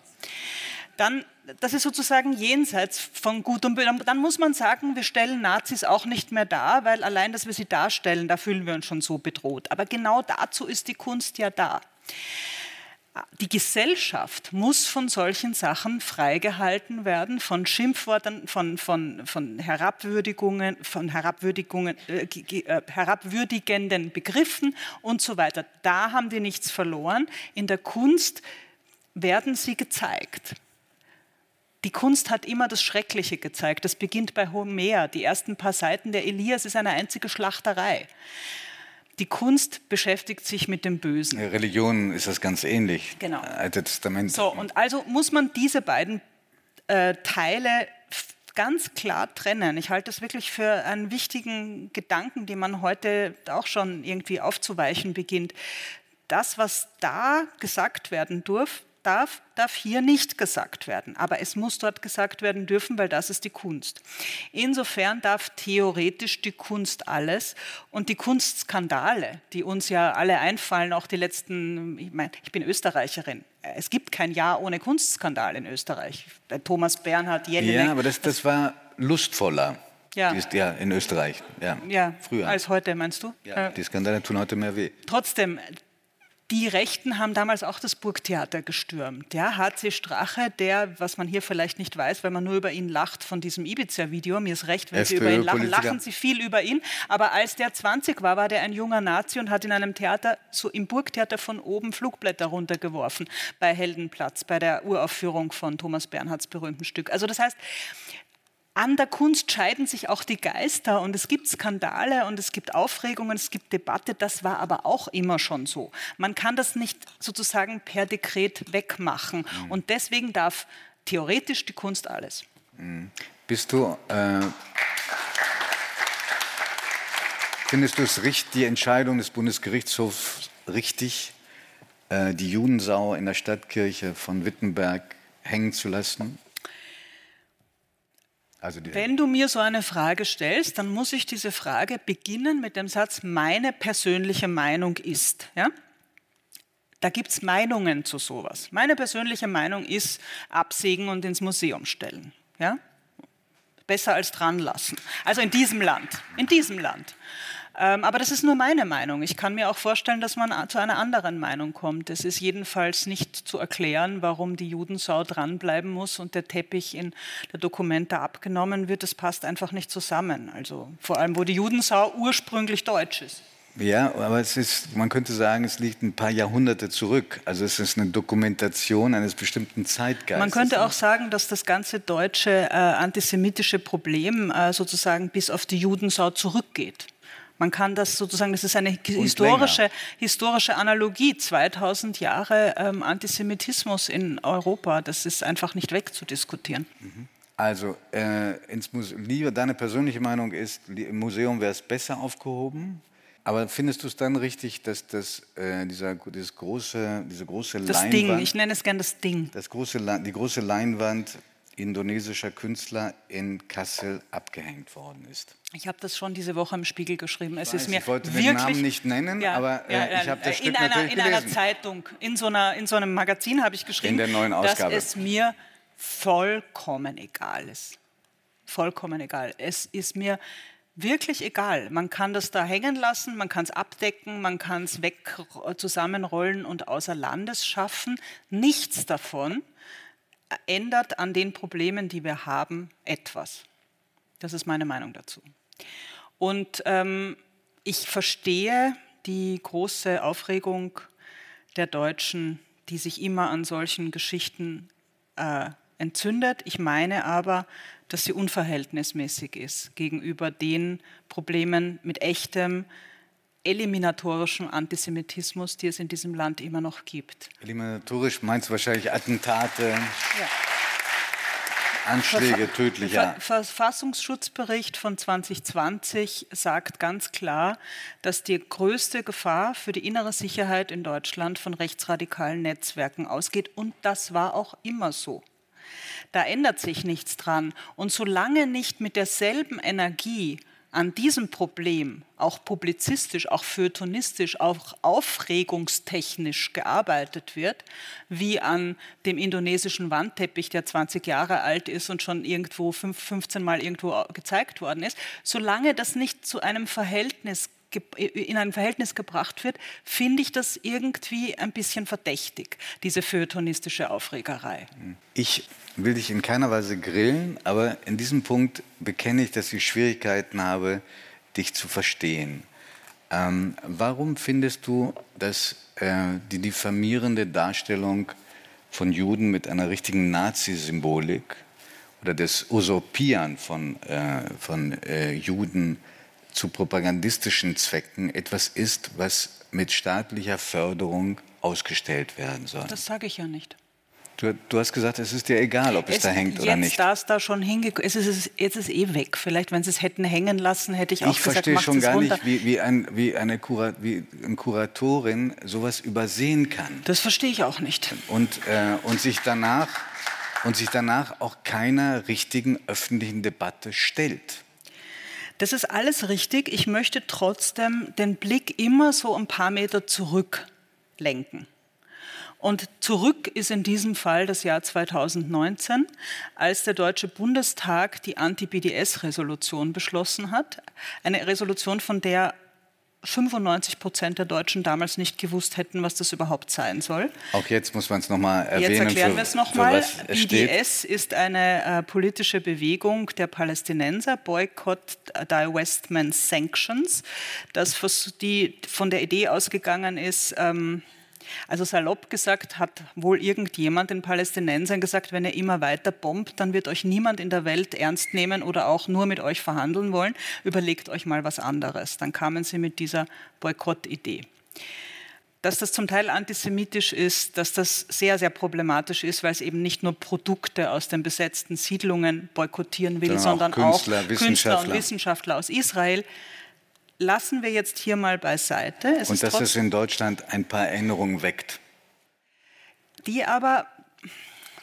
Speaker 3: Dann das ist sozusagen jenseits von Gut und Böse. Dann muss man sagen, wir stellen Nazis auch nicht mehr dar, weil allein, dass wir sie darstellen, da fühlen wir uns schon so bedroht. Aber genau dazu ist die Kunst ja da. Die Gesellschaft muss von solchen Sachen freigehalten werden, von Schimpfworten, von, von, von Herabwürdigungen, von Herabwürdigungen, äh, äh, herabwürdigenden Begriffen und so weiter. Da haben die nichts verloren. In der Kunst werden sie gezeigt. Die Kunst hat immer das Schreckliche gezeigt. Das beginnt bei Homer. Die ersten paar Seiten der Elias ist eine einzige Schlachterei. Die Kunst beschäftigt sich mit dem Bösen.
Speaker 2: In Religion ist das ganz ähnlich.
Speaker 3: Genau.
Speaker 2: Alte Testament.
Speaker 3: So, und also muss man diese beiden äh, Teile ganz klar trennen. Ich halte das wirklich für einen wichtigen Gedanken, den man heute auch schon irgendwie aufzuweichen beginnt. Das, was da gesagt werden durf, darf, darf hier nicht gesagt werden. Aber es muss dort gesagt werden dürfen, weil das ist die Kunst. Insofern darf theoretisch die Kunst alles und die Kunstskandale, die uns ja alle einfallen, auch die letzten, ich meine, ich bin Österreicherin. Es gibt kein Jahr ohne Kunstskandal in Österreich. Bei Thomas Bernhard,
Speaker 2: Jelinek. Ja, aber das, das war lustvoller. Ja. Die ja in Österreich. Ja,
Speaker 3: ja, früher. Als heute, meinst du?
Speaker 2: Ja, die Skandale tun heute mehr weh.
Speaker 3: Trotzdem, die Rechten haben damals auch das Burgtheater gestürmt. Ja, HC Strache, der, was man hier vielleicht nicht weiß, weil man nur über ihn lacht von diesem Ibiza-Video, mir ist recht, wenn FPÖ, Sie über ihn lachen, Politiker. lachen Sie viel über ihn. Aber als der 20 war, war der ein junger Nazi und hat in einem Theater, so im Burgtheater von oben Flugblätter runtergeworfen bei Heldenplatz, bei der Uraufführung von Thomas Bernhards berühmten Stück. Also das heißt, an der Kunst scheiden sich auch die Geister und es gibt Skandale und es gibt Aufregungen, es gibt Debatte. Das war aber auch immer schon so. Man kann das nicht sozusagen per Dekret wegmachen mhm. und deswegen darf theoretisch die Kunst alles.
Speaker 2: Mhm. Bist du äh, findest du es richtig, die Entscheidung des Bundesgerichtshofs richtig, äh, die Judensau in der Stadtkirche von Wittenberg hängen zu lassen?
Speaker 3: Also Wenn du mir so eine Frage stellst, dann muss ich diese Frage beginnen mit dem Satz, meine persönliche Meinung ist. Ja? Da gibt es Meinungen zu sowas. Meine persönliche Meinung ist, absägen und ins Museum stellen. Ja? Besser als dran lassen. Also in diesem Land. In diesem Land. Ähm, aber das ist nur meine Meinung. Ich kann mir auch vorstellen, dass man zu einer anderen Meinung kommt. Es ist jedenfalls nicht zu erklären, warum die Judensau dranbleiben muss und der Teppich in der Dokumente abgenommen wird. Das passt einfach nicht zusammen. Also vor allem, wo die Judensau ursprünglich deutsch ist.
Speaker 2: Ja, aber es ist, man könnte sagen, es liegt ein paar Jahrhunderte zurück. Also es ist eine Dokumentation eines bestimmten Zeitgeistes.
Speaker 3: Man könnte auch sagen, dass das ganze deutsche äh, antisemitische Problem äh, sozusagen bis auf die Judensau zurückgeht. Man kann das sozusagen, das ist eine historische, historische Analogie, 2000 Jahre ähm, Antisemitismus in Europa, das ist einfach nicht wegzudiskutieren.
Speaker 2: Mhm. Also, äh, ins Museum, lieber deine persönliche Meinung ist, im Museum wäre es besser aufgehoben. Aber findest du es dann richtig, dass das, äh, dieser, dieses große, diese große
Speaker 3: das
Speaker 2: Leinwand...
Speaker 3: Das Ding, ich nenne es gerne das Ding.
Speaker 2: Das große, die große Leinwand indonesischer Künstler in Kassel abgehängt worden ist.
Speaker 3: Ich habe das schon diese Woche im Spiegel geschrieben. Es weiß, ist mir
Speaker 2: ich wollte
Speaker 3: wirklich, den
Speaker 2: Namen nicht nennen, ja, aber äh, ja, ich habe das in Stück einer, natürlich
Speaker 3: in gelesen. einer Zeitung, in so, einer, in so einem Magazin habe ich geschrieben,
Speaker 2: in der neuen Ausgabe.
Speaker 3: dass es mir vollkommen egal ist. Vollkommen egal. Es ist mir wirklich egal. Man kann das da hängen lassen, man kann es abdecken, man kann es weg zusammenrollen und außer Landes schaffen. Nichts davon ändert an den Problemen, die wir haben, etwas. Das ist meine Meinung dazu. Und ähm, ich verstehe die große Aufregung der Deutschen, die sich immer an solchen Geschichten äh, entzündet. Ich meine aber, dass sie unverhältnismäßig ist gegenüber den Problemen mit echtem eliminatorischem Antisemitismus, die es in diesem Land immer noch gibt.
Speaker 2: Eliminatorisch meinst du wahrscheinlich Attentate, ja. Anschläge tödlicher.
Speaker 3: Der Verfassungsschutzbericht von 2020 sagt ganz klar, dass die größte Gefahr für die innere Sicherheit in Deutschland von rechtsradikalen Netzwerken ausgeht. Und das war auch immer so. Da ändert sich nichts dran. Und solange nicht mit derselben Energie an diesem Problem auch publizistisch, auch feuilletonistisch, auch aufregungstechnisch gearbeitet wird, wie an dem indonesischen Wandteppich, der 20 Jahre alt ist und schon irgendwo 15 Mal irgendwo gezeigt worden ist, solange das nicht zu einem Verhältnis in ein Verhältnis gebracht wird, finde ich das irgendwie ein bisschen verdächtig, diese feuilletonistische Aufregerei.
Speaker 2: Ich will dich in keiner Weise grillen, aber in diesem Punkt bekenne ich, dass ich Schwierigkeiten habe, dich zu verstehen. Ähm, warum findest du, dass äh, die diffamierende Darstellung von Juden mit einer richtigen Nazi-Symbolik oder das Usurpieren von, äh, von äh, Juden zu propagandistischen Zwecken etwas ist, was mit staatlicher Förderung ausgestellt werden soll.
Speaker 3: Das sage ich ja nicht.
Speaker 2: Du, du, hast gesagt, es ist dir egal, ob es, es da hängt oder nicht.
Speaker 3: Jetzt da es da schon hingekommen ist, es, jetzt ist es eh weg. Vielleicht, wenn sie es hätten hängen lassen, hätte ich auch
Speaker 2: ich
Speaker 3: gesagt,
Speaker 2: Ich verstehe schon gar runter. nicht, wie, wie, ein, wie, eine Kurat, wie eine Kuratorin sowas übersehen kann.
Speaker 3: Das verstehe ich auch nicht.
Speaker 2: Und, äh, und, sich danach, und sich danach auch keiner richtigen öffentlichen Debatte stellt.
Speaker 3: Das ist alles richtig. Ich möchte trotzdem den Blick immer so ein paar Meter zurücklenken. Und zurück ist in diesem Fall das Jahr 2019, als der Deutsche Bundestag die Anti-BDS-Resolution beschlossen hat. Eine Resolution, von der 95 Prozent der Deutschen damals nicht gewusst hätten, was das überhaupt sein soll.
Speaker 2: Auch jetzt muss man es nochmal erwähnen.
Speaker 3: Jetzt erklären wir es nochmal. BDS ist eine äh, politische Bewegung der Palästinenser, Boycott, Divestment, Sanctions, das die von der Idee ausgegangen ist, ähm, also salopp gesagt hat wohl irgendjemand den Palästinensern gesagt, wenn ihr immer weiter bombt, dann wird euch niemand in der Welt ernst nehmen oder auch nur mit euch verhandeln wollen. Überlegt euch mal was anderes. Dann kamen sie mit dieser Boykottidee. Dass das zum Teil antisemitisch ist, dass das sehr, sehr problematisch ist, weil es eben nicht nur Produkte aus den besetzten Siedlungen boykottieren will, sondern, auch, Künstler, auch Künstler und Wissenschaftler aus Israel lassen wir jetzt hier mal beiseite.
Speaker 2: Es und dass es in Deutschland ein paar Erinnerungen weckt.
Speaker 3: Die aber,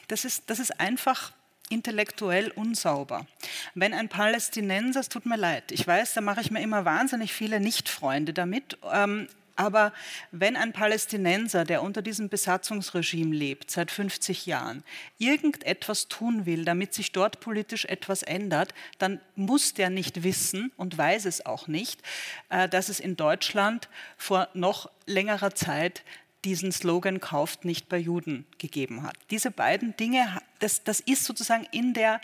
Speaker 3: das ist, das ist einfach intellektuell unsauber. Wenn ein Palästinenser, es tut mir leid, ich weiß, da mache ich mir immer wahnsinnig viele Nicht-Freunde damit, ähm, aber wenn ein Palästinenser, der unter diesem Besatzungsregime lebt, seit 50 Jahren, irgendetwas tun will, damit sich dort politisch etwas ändert, dann muss der nicht wissen und weiß es auch nicht, äh, dass es in Deutschland vor noch längerer Zeit diesen Slogan kauft nicht bei Juden gegeben hat. Diese beiden Dinge, das, das ist sozusagen in der,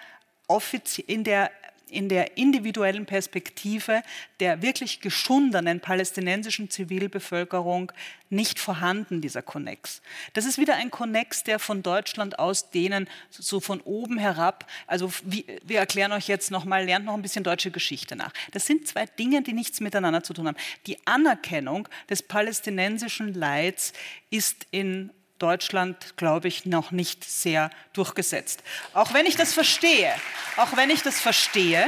Speaker 3: in der in der individuellen Perspektive der wirklich geschundenen palästinensischen Zivilbevölkerung nicht vorhanden, dieser Konnex. Das ist wieder ein Konnex, der von Deutschland aus denen so von oben herab, also wie, wir erklären euch jetzt nochmal, lernt noch ein bisschen deutsche Geschichte nach. Das sind zwei Dinge, die nichts miteinander zu tun haben. Die Anerkennung des palästinensischen Leids ist in Deutschland, glaube ich, noch nicht sehr durchgesetzt. Auch wenn ich das verstehe, auch wenn ich das verstehe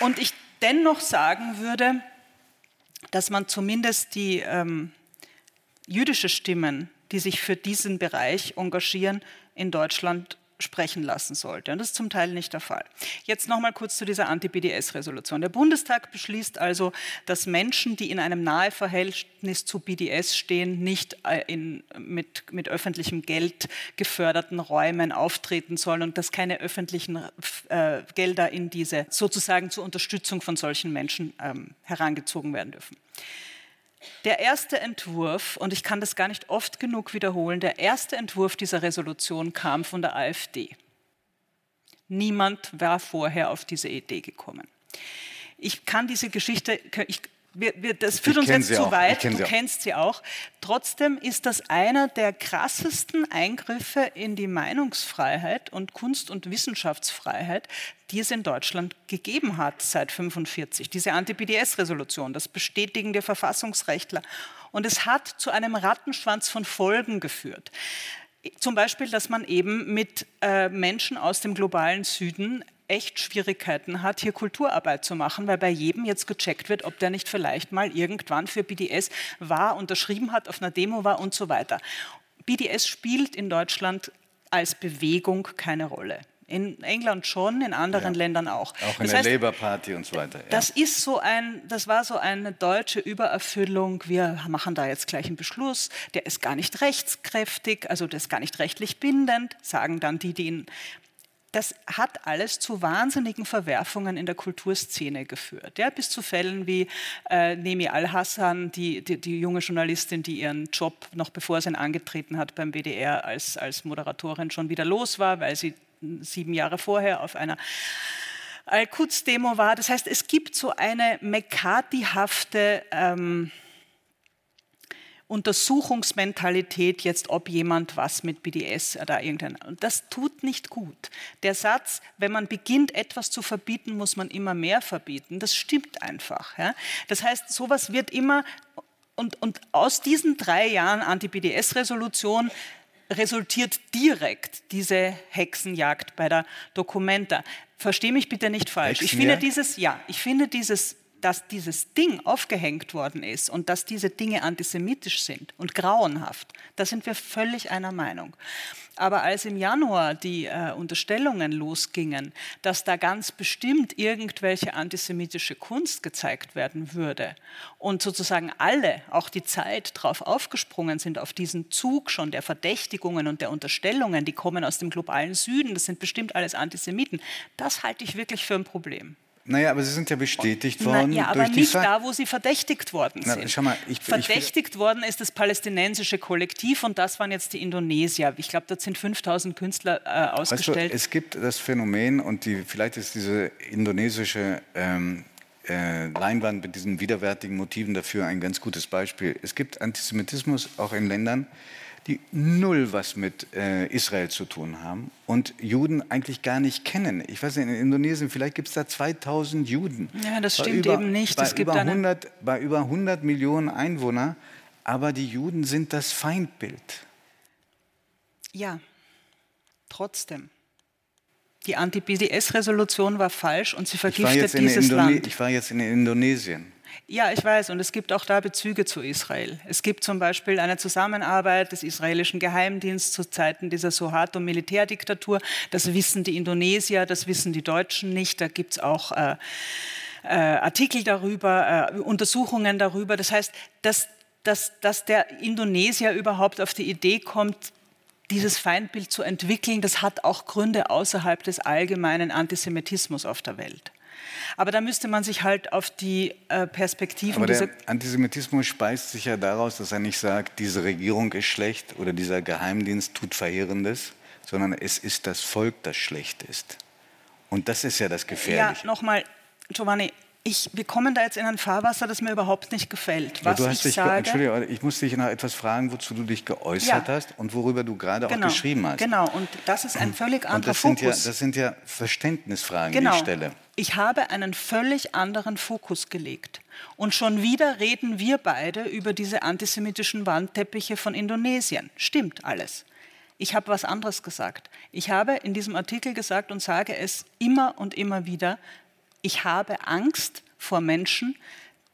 Speaker 3: und ich dennoch sagen würde, dass man zumindest die ähm, jüdische Stimmen, die sich für diesen Bereich engagieren, in Deutschland sprechen lassen sollte. Und das ist zum Teil nicht der Fall. Jetzt noch mal kurz zu dieser Anti-BDS-Resolution. Der Bundestag beschließt also, dass Menschen, die in einem Naheverhältnis zu BDS stehen, nicht äh, in, mit, mit öffentlichem Geld geförderten Räumen auftreten sollen und dass keine öffentlichen äh, Gelder in diese sozusagen zur Unterstützung von solchen Menschen ähm, herangezogen werden dürfen. Der erste Entwurf, und ich kann das gar nicht oft genug wiederholen, der erste Entwurf dieser Resolution kam von der AfD. Niemand war vorher auf diese Idee gekommen. Ich kann diese Geschichte, ich wir, wir, das führt uns jetzt zu weit, du kennst sie auch. Trotzdem ist das einer der krassesten Eingriffe in die Meinungsfreiheit und Kunst- und Wissenschaftsfreiheit, die es in Deutschland gegeben hat seit 1945. Diese Anti-BDS-Resolution, das bestätigen der Verfassungsrechtler. Und es hat zu einem Rattenschwanz von Folgen geführt. Zum Beispiel, dass man eben mit äh, Menschen aus dem globalen Süden echt Schwierigkeiten hat, hier Kulturarbeit zu machen, weil bei jedem jetzt gecheckt wird, ob der nicht vielleicht mal irgendwann für BDS war, unterschrieben hat, auf einer Demo war und so weiter. BDS spielt in Deutschland als Bewegung keine Rolle. In England schon, in anderen ja. Ländern auch.
Speaker 2: Auch in das der heißt, Labour Party und so weiter. Ja.
Speaker 3: Das ist so ein, das war so eine deutsche Übererfüllung. Wir machen da jetzt gleich einen Beschluss. Der ist gar nicht rechtskräftig, also der ist gar nicht rechtlich bindend, sagen dann die, die ihn das hat alles zu wahnsinnigen Verwerfungen in der Kulturszene geführt. Ja, bis zu Fällen wie äh, Nemi Al-Hassan, die, die, die, junge Journalistin, die ihren Job noch bevor sie ihn angetreten hat beim WDR als, als Moderatorin schon wieder los war, weil sie sieben Jahre vorher auf einer Al-Quds-Demo war. Das heißt, es gibt so eine McCarthy-hafte ähm, Untersuchungsmentalität jetzt, ob jemand was mit BDS oder irgendein. Und das tut nicht gut. Der Satz, wenn man beginnt, etwas zu verbieten, muss man immer mehr verbieten, das stimmt einfach. Ja? Das heißt, sowas wird immer, und, und aus diesen drei Jahren Anti-BDS-Resolution resultiert direkt diese Hexenjagd bei der Documenta. Verstehe mich bitte nicht falsch. Ich finde dieses, ja, ich finde dieses dass dieses Ding aufgehängt worden ist und dass diese Dinge antisemitisch sind und grauenhaft, da sind wir völlig einer Meinung. Aber als im Januar die äh, Unterstellungen losgingen, dass da ganz bestimmt irgendwelche antisemitische Kunst gezeigt werden würde und sozusagen alle, auch die Zeit, darauf aufgesprungen sind, auf diesen Zug schon der Verdächtigungen und der Unterstellungen, die kommen aus dem globalen Süden, das sind bestimmt alles Antisemiten, das halte ich wirklich für ein Problem.
Speaker 2: Naja, aber sie sind ja bestätigt worden.
Speaker 3: Na, ja, aber nicht da, wo sie verdächtigt worden sind.
Speaker 2: Na, mal, ich,
Speaker 3: verdächtigt ich worden ist das palästinensische Kollektiv und das waren jetzt die Indonesier. Ich glaube, dort sind 5000 Künstler äh, ausgestellt.
Speaker 2: Weißt du, es gibt das Phänomen und die, vielleicht ist diese indonesische ähm, äh, Leinwand mit diesen widerwärtigen Motiven dafür ein ganz gutes Beispiel. Es gibt Antisemitismus auch in Ländern, die null was mit äh, Israel zu tun haben und Juden eigentlich gar nicht kennen. Ich weiß nicht, in Indonesien, vielleicht gibt es da 2000 Juden.
Speaker 3: Ja, das stimmt über, eben nicht.
Speaker 2: Bei,
Speaker 3: es
Speaker 2: gibt über 100, bei über 100 Millionen Einwohnern, aber die Juden sind das Feindbild.
Speaker 3: Ja, trotzdem. Die Anti-BDS-Resolution war falsch und sie vergiftet dieses
Speaker 2: Indone
Speaker 3: Land.
Speaker 2: Ich war jetzt in Indonesien.
Speaker 3: Ja, ich weiß. Und es gibt auch da Bezüge zu Israel. Es gibt zum Beispiel eine Zusammenarbeit des israelischen Geheimdienstes zu Zeiten dieser Suharto-Militärdiktatur. Das wissen die Indonesier, das wissen die Deutschen nicht. Da gibt es auch äh, äh, Artikel darüber, äh, Untersuchungen darüber. Das heißt, dass, dass, dass der Indonesier überhaupt auf die Idee kommt, dieses Feindbild zu entwickeln, das hat auch Gründe außerhalb des allgemeinen Antisemitismus auf der Welt. Aber da müsste man sich halt auf die äh, Perspektiven.
Speaker 2: Aber der Antisemitismus speist sich ja daraus, dass er nicht sagt, diese Regierung ist schlecht oder dieser Geheimdienst tut Verheerendes, sondern es ist das Volk, das schlecht ist. Und das ist ja das Gefährliche.
Speaker 3: Ja, nochmal, Giovanni, ich, wir kommen da jetzt in ein Fahrwasser, das mir überhaupt nicht gefällt.
Speaker 2: Was ja, ich dich, sage, Entschuldige, ich muss dich noch etwas fragen, wozu du dich geäußert ja. hast und worüber du gerade genau, auch geschrieben hast.
Speaker 3: Genau, und das ist ein völlig anderer
Speaker 2: das
Speaker 3: Fokus.
Speaker 2: Sind ja, das sind ja Verständnisfragen, genau. die ich stelle.
Speaker 3: Ich habe einen völlig anderen Fokus gelegt. Und schon wieder reden wir beide über diese antisemitischen Wandteppiche von Indonesien. Stimmt alles. Ich habe was anderes gesagt. Ich habe in diesem Artikel gesagt und sage es immer und immer wieder, ich habe Angst vor Menschen,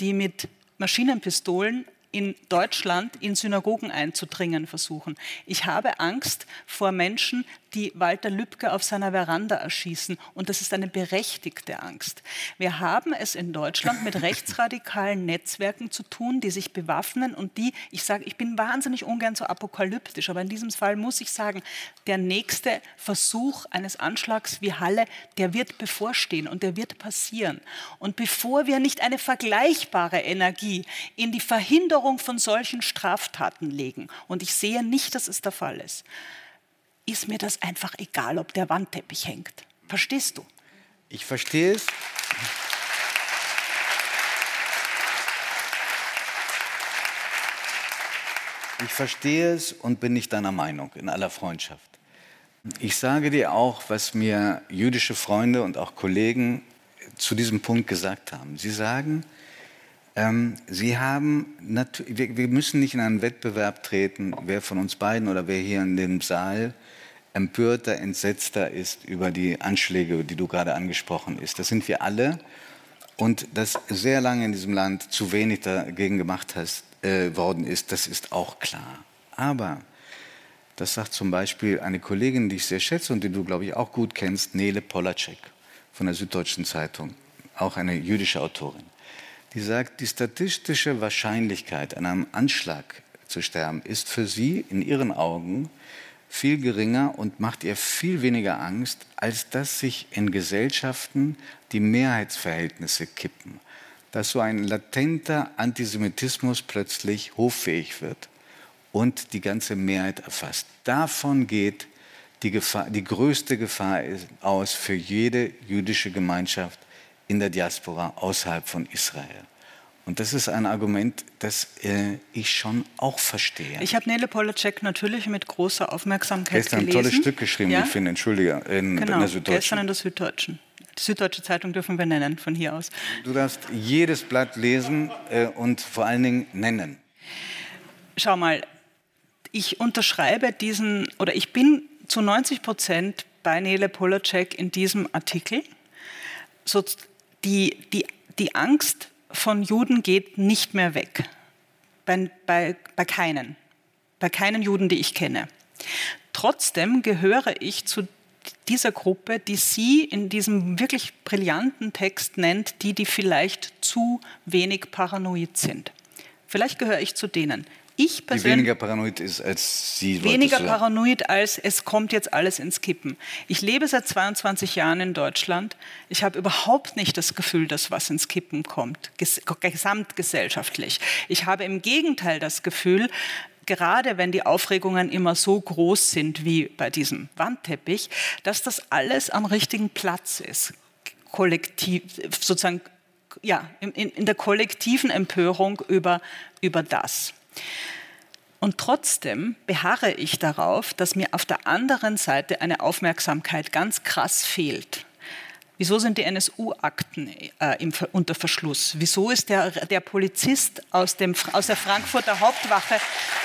Speaker 3: die mit Maschinenpistolen in Deutschland in Synagogen einzudringen versuchen. Ich habe Angst vor Menschen, die Walter Lübcke auf seiner Veranda erschießen. Und das ist eine berechtigte Angst. Wir haben es in Deutschland mit rechtsradikalen Netzwerken zu tun, die sich bewaffnen und die, ich sage, ich bin wahnsinnig ungern so apokalyptisch, aber in diesem Fall muss ich sagen, der nächste Versuch eines Anschlags wie Halle, der wird bevorstehen und der wird passieren. Und bevor wir nicht eine vergleichbare Energie in die Verhinderung von solchen Straftaten legen, und ich sehe nicht, dass es der Fall ist, ist mir das einfach egal, ob der Wandteppich hängt. Verstehst du?
Speaker 2: Ich verstehe es. Ich verstehe es und bin nicht deiner Meinung in aller Freundschaft. Ich sage dir auch, was mir jüdische Freunde und auch Kollegen zu diesem Punkt gesagt haben. Sie sagen, Sie haben, wir, wir müssen nicht in einen Wettbewerb treten, wer von uns beiden oder wer hier in dem Saal empörter, entsetzter ist über die Anschläge, die du gerade angesprochen hast. Das sind wir alle. Und dass sehr lange in diesem Land zu wenig dagegen gemacht hast, äh, worden ist, das ist auch klar. Aber das sagt zum Beispiel eine Kollegin, die ich sehr schätze und die du, glaube ich, auch gut kennst, Nele Polacek von der Süddeutschen Zeitung, auch eine jüdische Autorin die sagt, die statistische Wahrscheinlichkeit, an einem Anschlag zu sterben, ist für sie in ihren Augen viel geringer und macht ihr viel weniger Angst, als dass sich in Gesellschaften die Mehrheitsverhältnisse kippen. Dass so ein latenter Antisemitismus plötzlich hoffähig wird und die ganze Mehrheit erfasst. Davon geht die, Gefahr, die größte Gefahr aus für jede jüdische Gemeinschaft, in der Diaspora außerhalb von Israel. Und das ist ein Argument, das äh, ich schon auch verstehe.
Speaker 3: Ich habe Nele Polacek natürlich mit großer Aufmerksamkeit
Speaker 2: gestern
Speaker 3: gelesen.
Speaker 2: ein tolles Stück geschrieben, ja? ich finde, entschuldige, in,
Speaker 3: genau,
Speaker 2: in der Süddeutschen.
Speaker 3: gestern in der Süddeutschen. Die Süddeutsche Zeitung dürfen wir nennen, von hier aus.
Speaker 2: Du darfst jedes Blatt lesen äh, und vor allen Dingen nennen.
Speaker 3: Schau mal, ich unterschreibe diesen, oder ich bin zu 90 Prozent bei Nele Polacek in diesem Artikel. So, die, die, die Angst von Juden geht nicht mehr weg. Bei, bei, bei keinen. Bei keinen Juden, die ich kenne. Trotzdem gehöre ich zu dieser Gruppe, die sie in diesem wirklich brillanten Text nennt, die, die vielleicht zu wenig paranoid sind. Vielleicht gehöre ich zu denen. Ich
Speaker 2: die weniger paranoid ist als Sie.
Speaker 3: Weniger paranoid als es kommt jetzt alles ins Kippen. Ich lebe seit 22 Jahren in Deutschland. Ich habe überhaupt nicht das Gefühl, dass was ins Kippen kommt, gesamtgesellschaftlich. Ich habe im Gegenteil das Gefühl, gerade wenn die Aufregungen immer so groß sind wie bei diesem Wandteppich, dass das alles am richtigen Platz ist. Kollektiv, sozusagen, ja, in, in der kollektiven Empörung über, über das. Und trotzdem beharre ich darauf, dass mir auf der anderen Seite eine Aufmerksamkeit ganz krass fehlt. Wieso sind die NSU-Akten äh, unter Verschluss? Wieso ist der, der Polizist aus, dem, aus der Frankfurter Hauptwache,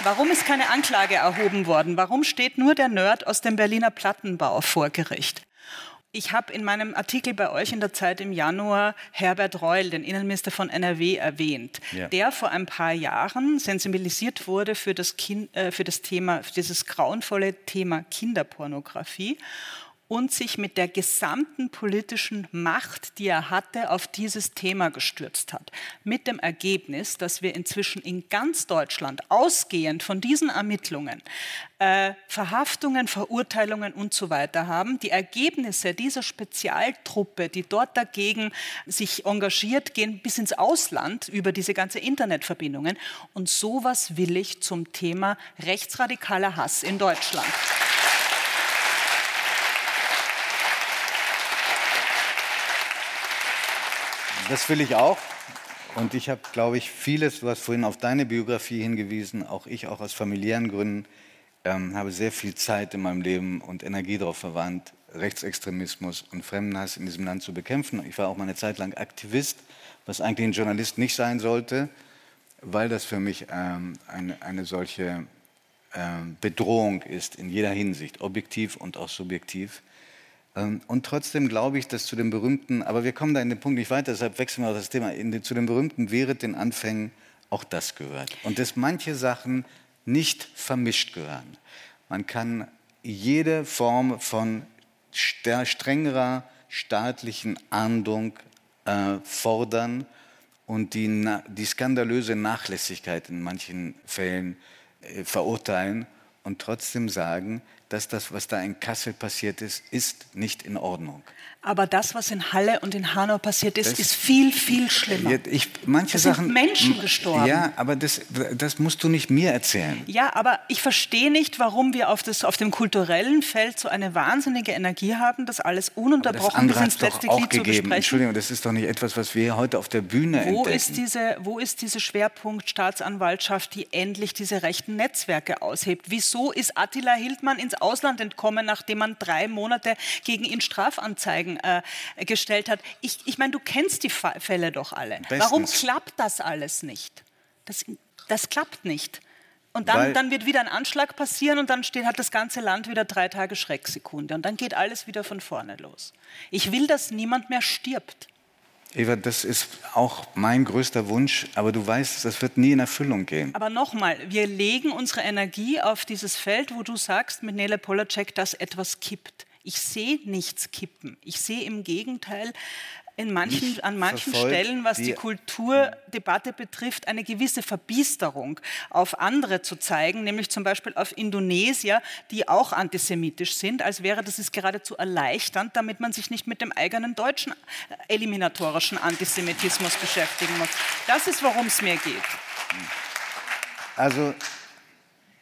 Speaker 3: warum ist keine Anklage erhoben worden? Warum steht nur der Nerd aus dem Berliner Plattenbau vor Gericht? Ich habe in meinem Artikel bei euch in der Zeit im Januar Herbert Reul, den Innenminister von NRW, erwähnt, ja. der vor ein paar Jahren sensibilisiert wurde für das, kind, äh, für das Thema, für dieses grauenvolle Thema Kinderpornografie und sich mit der gesamten politischen Macht, die er hatte, auf dieses Thema gestürzt hat. Mit dem Ergebnis, dass wir inzwischen in ganz Deutschland, ausgehend von diesen Ermittlungen, äh, Verhaftungen, Verurteilungen und so weiter haben. Die Ergebnisse dieser Spezialtruppe, die dort dagegen sich engagiert, gehen bis ins Ausland über diese ganze Internetverbindungen. Und sowas will ich zum Thema rechtsradikaler Hass in Deutschland.
Speaker 2: Das will ich auch. Und ich habe, glaube ich, vieles, du hast vorhin auf deine Biografie hingewiesen, auch ich, auch aus familiären Gründen, ähm, habe sehr viel Zeit in meinem Leben und Energie darauf verwandt, Rechtsextremismus und Fremdenhass in diesem Land zu bekämpfen. Ich war auch mal eine Zeit lang Aktivist, was eigentlich ein Journalist nicht sein sollte, weil das für mich ähm, eine, eine, solche ähm, Bedrohung ist in jeder Hinsicht, objektiv und auch subjektiv. Ähm, und trotzdem glaube ich, dass zu den berühmten, aber wir kommen da in den Punkt nicht weiter, deshalb wechseln wir das Thema, den, zu den berühmten wäre den Anfängen auch das gehört. Und dass manche Sachen nicht vermischt gehören. Man kann jede Form von strengerer staatlichen Ahndung äh, fordern und die, die, skandalöse Nachlässigkeit in manchen Fällen äh, verurteilen und trotzdem sagen, dass das, was da in Kassel passiert ist, ist nicht in Ordnung.
Speaker 3: Aber das, was in Halle und in Hanau passiert ist, das, ist viel, viel schlimmer.
Speaker 2: Ich, manche
Speaker 3: es
Speaker 2: Sachen,
Speaker 3: sind Menschen gestorben.
Speaker 2: Ja, aber das, das musst du nicht mir erzählen.
Speaker 3: Ja, aber ich verstehe nicht, warum wir auf, das, auf dem kulturellen Feld so eine wahnsinnige Energie haben, das alles ununterbrochen
Speaker 2: bis ins letzte Glied zu besprechen. Entschuldigung, das ist doch nicht etwas, was wir heute auf der Bühne
Speaker 3: wo
Speaker 2: entdecken.
Speaker 3: Ist diese, wo ist diese Schwerpunkt Staatsanwaltschaft, die endlich diese rechten Netzwerke aushebt? Wieso ist Attila Hildmann ins Ausland entkommen, nachdem man drei Monate gegen ihn Strafanzeigen äh, gestellt hat. Ich, ich meine, du kennst die Fälle doch alle. Bestens. Warum klappt das alles nicht? Das, das klappt nicht. Und dann, dann, wird wieder ein Anschlag passieren und dann steht, hat das ganze Land wieder drei Tage Schrecksekunde. Und dann geht alles wieder von vorne los. Ich will, dass niemand mehr stirbt.
Speaker 2: Eva, das ist auch mein größter Wunsch, aber du weißt, das wird nie in Erfüllung gehen.
Speaker 3: Aber nochmal, wir legen unsere Energie auf dieses Feld, wo du sagst mit Nele Polacek, dass etwas kippt. Ich sehe nichts kippen. Ich sehe im Gegenteil in manchen, an manchen Stellen, was die, die Kulturdebatte betrifft, eine gewisse Verbiesterung auf andere zu zeigen, nämlich zum Beispiel auf Indonesier, die auch antisemitisch sind, als wäre das ist geradezu erleichternd, damit man sich nicht mit dem eigenen deutschen äh, eliminatorischen Antisemitismus beschäftigen muss. Das ist, worum es mir geht.
Speaker 2: Also,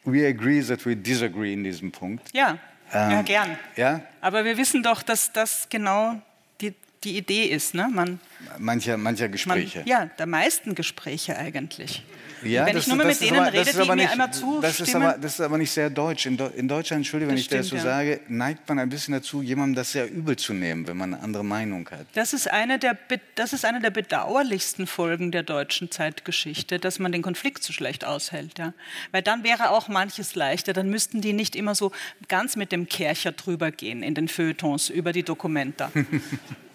Speaker 2: we agree that we disagree in diesem Punkt.
Speaker 3: Ja, ähm, ja gern.
Speaker 2: Ja?
Speaker 3: Aber wir wissen doch, dass das genau die die Idee ist. Ne? Man,
Speaker 2: mancher, mancher Gespräche.
Speaker 3: Man, ja, der meisten Gespräche eigentlich.
Speaker 2: Ja,
Speaker 3: wenn
Speaker 2: das,
Speaker 3: ich nur mal mit denen
Speaker 2: aber,
Speaker 3: rede, die
Speaker 2: nicht,
Speaker 3: mir einmal zustimmen.
Speaker 2: Das ist, aber, das ist aber nicht sehr deutsch. In, in Deutschland, Entschuldigung, wenn ich das so ja. sage, neigt man ein bisschen dazu, jemandem das sehr übel zu nehmen, wenn man eine andere Meinung hat.
Speaker 3: Das ist eine der, das ist eine der bedauerlichsten Folgen der deutschen Zeitgeschichte, dass man den Konflikt so schlecht aushält. Ja? Weil dann wäre auch manches leichter. Dann müssten die nicht immer so ganz mit dem Kercher drüber gehen in den Feuilletons über die Dokumenta.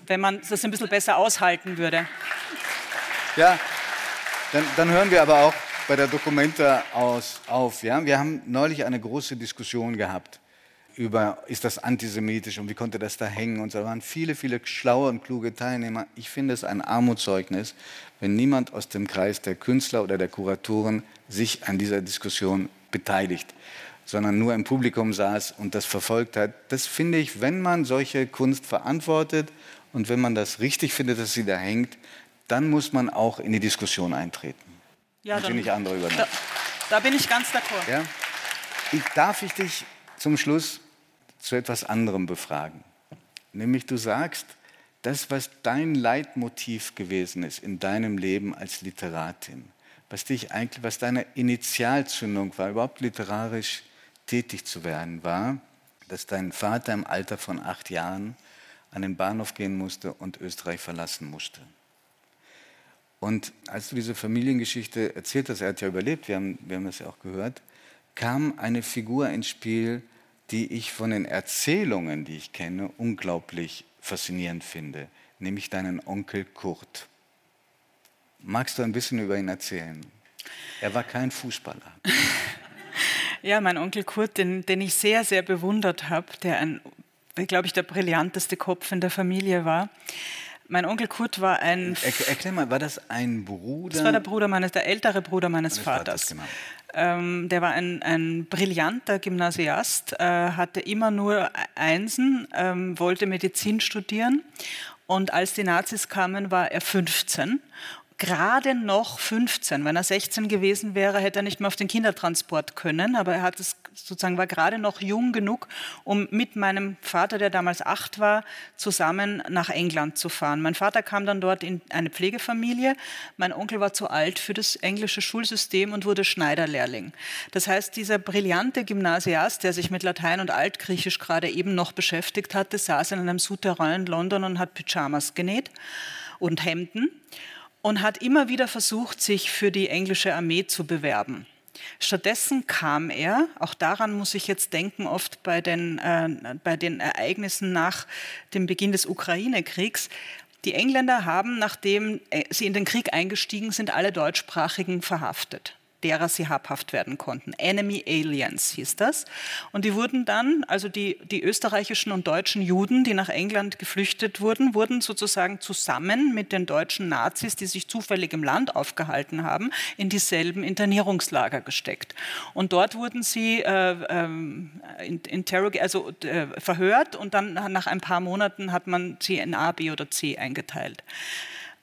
Speaker 3: wenn man das ein bisschen besser aushalten würde.
Speaker 2: Ja, dann, dann, hören wir aber auch bei der Dokumenta aus, auf. Ja? Wir haben neulich eine große Diskussion gehabt über, ist das antisemitisch und wie konnte das da hängen und so. Da waren viele, viele schlaue und kluge Teilnehmer. Ich finde es ein Armutszeugnis, wenn niemand aus dem Kreis der Künstler oder der Kuratoren sich an dieser Diskussion beteiligt, sondern nur im Publikum saß und das verfolgt hat. Das finde ich, wenn man solche Kunst verantwortet und wenn man das richtig findet, dass sie da hängt, dann muss man auch in die Diskussion eintreten.
Speaker 3: Ja, dann, nicht andere übernehmen. Da, da, bin ich ganz d'accord.
Speaker 2: Ja? Ich, darf ich dich zum Schluss zu etwas anderem befragen? Nämlich du sagst, das, was dein Leitmotiv gewesen ist in deinem Leben als Literatin, was dich eigentlich, was deine Initialzündung war, überhaupt literarisch tätig zu werden, war, dass dein Vater im Alter von acht Jahren an den Bahnhof gehen musste und Österreich verlassen musste. Und als du diese Familiengeschichte erzählt hast, er hat ja überlebt, wir haben, wir haben das ja auch gehört, kam eine Figur ins Spiel, die ich von den Erzählungen, die ich kenne, unglaublich faszinierend finde, nämlich deinen Onkel Kurt. Magst du ein bisschen über ihn erzählen? Er war kein Fußballer.
Speaker 3: Ja, mein Onkel Kurt, den, den ich sehr, sehr bewundert habe, der ein, glaube ich, der brillanteste Kopf in der Familie war. Mein Onkel Kurt war ein.
Speaker 2: Er, erklär mal, war das ein Bruder?
Speaker 3: Das war der Bruder meines, der ältere Bruder meines, meines Vaters. Vaters genau. ähm, der war ein, ein brillanter Gymnasiast, äh, hatte immer nur Einsen, ähm, wollte Medizin studieren. Und als die Nazis kamen, war er 15 gerade noch 15. Wenn er 16 gewesen wäre, hätte er nicht mehr auf den Kindertransport können, aber er hat es sozusagen war gerade noch jung genug, um mit meinem Vater, der damals acht war, zusammen nach England zu fahren. Mein Vater kam dann dort in eine Pflegefamilie. Mein Onkel war zu alt für das englische Schulsystem und wurde Schneiderlehrling. Das heißt, dieser brillante Gymnasiast, der sich mit Latein und Altgriechisch gerade eben noch beschäftigt hatte, saß in einem Souterrain in London und hat Pyjamas genäht und Hemden und hat immer wieder versucht, sich für die englische Armee zu bewerben. Stattdessen kam er, auch daran muss ich jetzt denken, oft bei den, äh, bei den Ereignissen nach dem Beginn des Ukraine-Kriegs, die Engländer haben, nachdem äh, sie in den Krieg eingestiegen sind, alle Deutschsprachigen verhaftet derer sie habhaft werden konnten. Enemy Aliens hieß das. Und die wurden dann, also die, die österreichischen und deutschen Juden, die nach England geflüchtet wurden, wurden sozusagen zusammen mit den deutschen Nazis, die sich zufällig im Land aufgehalten haben, in dieselben Internierungslager gesteckt. Und dort wurden sie äh, äh, also äh, verhört und dann nach ein paar Monaten hat man sie in A, B oder C eingeteilt.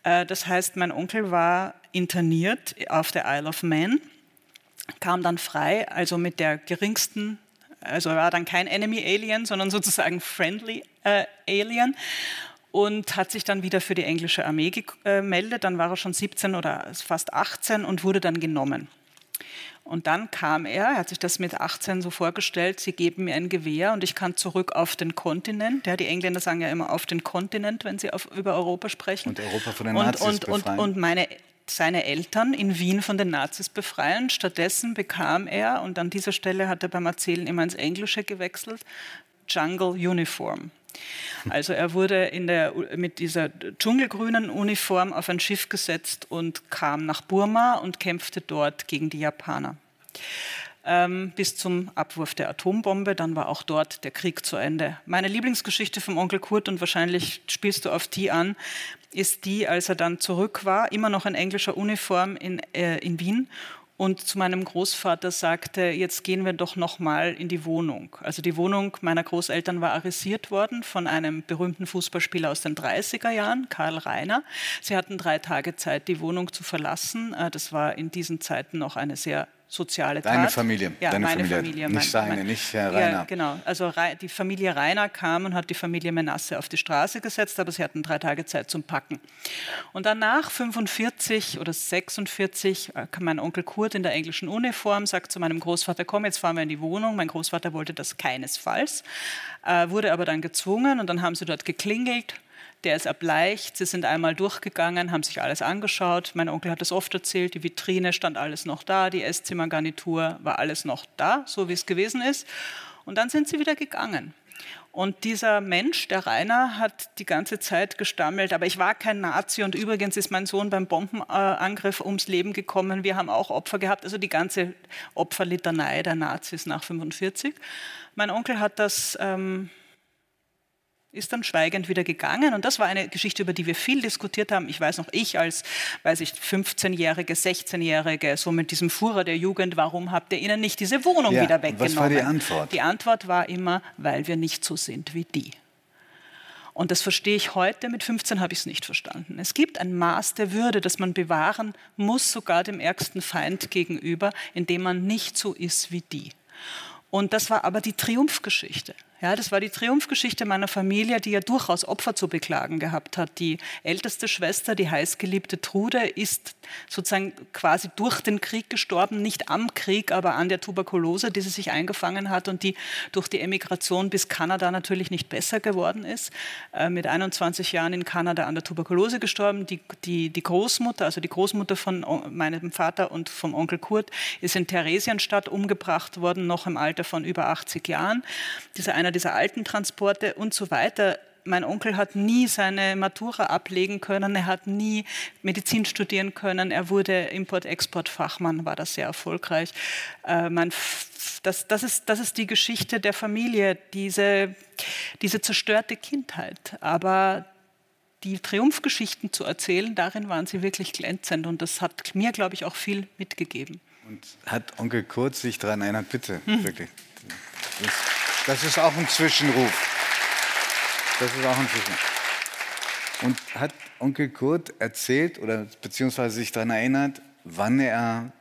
Speaker 3: Äh, das heißt, mein Onkel war interniert auf der Isle of Man, kam dann frei, also mit der geringsten, also er war dann kein Enemy Alien, sondern sozusagen Friendly äh, Alien und hat sich dann wieder für die englische Armee gemeldet. Dann war er schon 17 oder fast 18 und wurde dann genommen. Und dann kam er, er hat sich das mit 18 so vorgestellt, sie geben mir ein Gewehr und ich kann zurück auf den Kontinent. Ja, die Engländer sagen ja immer auf den Kontinent, wenn sie auf, über Europa sprechen.
Speaker 2: Und Europa von den Nazis
Speaker 3: und, und, und, und meine seine Eltern in Wien von den Nazis befreien. Stattdessen bekam er, und an dieser Stelle hat er beim Erzählen immer ins Englische gewechselt, Jungle Uniform. Also er wurde der, mit dieser dschungelgrünen Uniform auf ein Schiff gesetzt und kam nach Burma und kämpfte dort gegen die Japaner. Ähm, bis zum Abwurf der Atombombe. Dann war auch dort der Krieg zu Ende. Meine Lieblingsgeschichte vom Onkel Kurt, und wahrscheinlich spielst du auf die an, ist die, als er dann zurück war, immer noch in englischer Uniform in, äh, in Wien und zu meinem Großvater sagte, jetzt gehen wir doch noch mal in die Wohnung. Also die Wohnung meiner Großeltern war arisiert worden von einem berühmten Fußballspieler aus den 30er Jahren, Karl Reiner. Sie hatten drei Tage Zeit, die Wohnung zu verlassen. Äh, das war in diesen Zeiten noch eine sehr soziale
Speaker 2: Tat. Deine
Speaker 3: Familie.
Speaker 2: Ja,
Speaker 3: Deine
Speaker 2: meine Familie. Familie. Nicht mein, seine, mein, nicht Herr Rainer. Ja,
Speaker 3: genau. Also die Familie Rainer kam und hat die Familie Menasse auf die Straße gesetzt, aber sie hatten drei Tage Zeit zum Packen. Und danach, 45 oder 46, äh, kam mein Onkel Kurt in der englischen Uniform, sagt zu meinem Großvater, komm, jetzt fahren wir in die Wohnung. Mein Großvater wollte das keinesfalls, äh, wurde aber dann gezwungen und dann haben sie dort geklingelt der ist erbleicht. Sie sind einmal durchgegangen, haben sich alles angeschaut. Mein Onkel hat es oft erzählt, die Vitrine stand alles noch da, die Esszimmergarnitur war alles noch da, so wie es gewesen ist. Und dann sind sie wieder gegangen. Und dieser Mensch, der Rainer, hat die ganze Zeit gestammelt, aber ich war kein Nazi und übrigens ist mein Sohn beim Bombenangriff ums Leben gekommen. Wir haben auch Opfer gehabt, also die ganze Opferlitanei der Nazis nach 45. Mein Onkel hat das ähm, ist dann schweigend wieder gegangen. Und das war eine Geschichte, über die wir viel diskutiert haben. Ich weiß noch, ich als, weiß ich, 15-Jährige, 16-Jährige, so mit diesem Fuhrer der Jugend, warum habt ihr ihnen nicht diese Wohnung ja, wieder weggenommen?
Speaker 2: Was war die Antwort?
Speaker 3: Die Antwort war immer, weil wir nicht so sind wie die. Und das verstehe ich heute, mit 15 habe ich es nicht verstanden. Es gibt ein Maß der Würde, das man bewahren muss, sogar dem ärgsten Feind gegenüber, indem man nicht so ist wie die. Und das war aber die Triumphgeschichte. Ja, das war die Triumphgeschichte meiner Familie, die ja durchaus Opfer zu beklagen gehabt hat. Die älteste Schwester, die heißgeliebte Trude, ist sozusagen quasi durch den Krieg gestorben, nicht am Krieg, aber an der Tuberkulose, die sie sich eingefangen hat und die durch die Emigration bis Kanada natürlich nicht besser geworden ist. Äh, mit 21 Jahren in Kanada an der Tuberkulose gestorben. Die, die, die Großmutter, also die Großmutter von meinem Vater und vom Onkel Kurt, ist in Theresienstadt umgebracht worden, noch im Alter von über 80 Jahren. Dieser einer dieser alten Transporte und so weiter. Mein Onkel hat nie seine Matura ablegen können, er hat nie Medizin studieren können, er wurde Import-Export-Fachmann, war das sehr erfolgreich. Äh, mein das, das, ist, das ist die Geschichte der Familie, diese, diese zerstörte Kindheit. Aber die Triumphgeschichten zu erzählen, darin waren sie wirklich glänzend und das hat mir, glaube ich, auch viel mitgegeben.
Speaker 2: Und hat Onkel Kurt sich daran erinnert, bitte, hm. wirklich. Das das ist auch ein Zwischenruf. Das ist auch ein Zwischenruf. Und hat Onkel Kurt erzählt oder beziehungsweise sich daran erinnert, wann er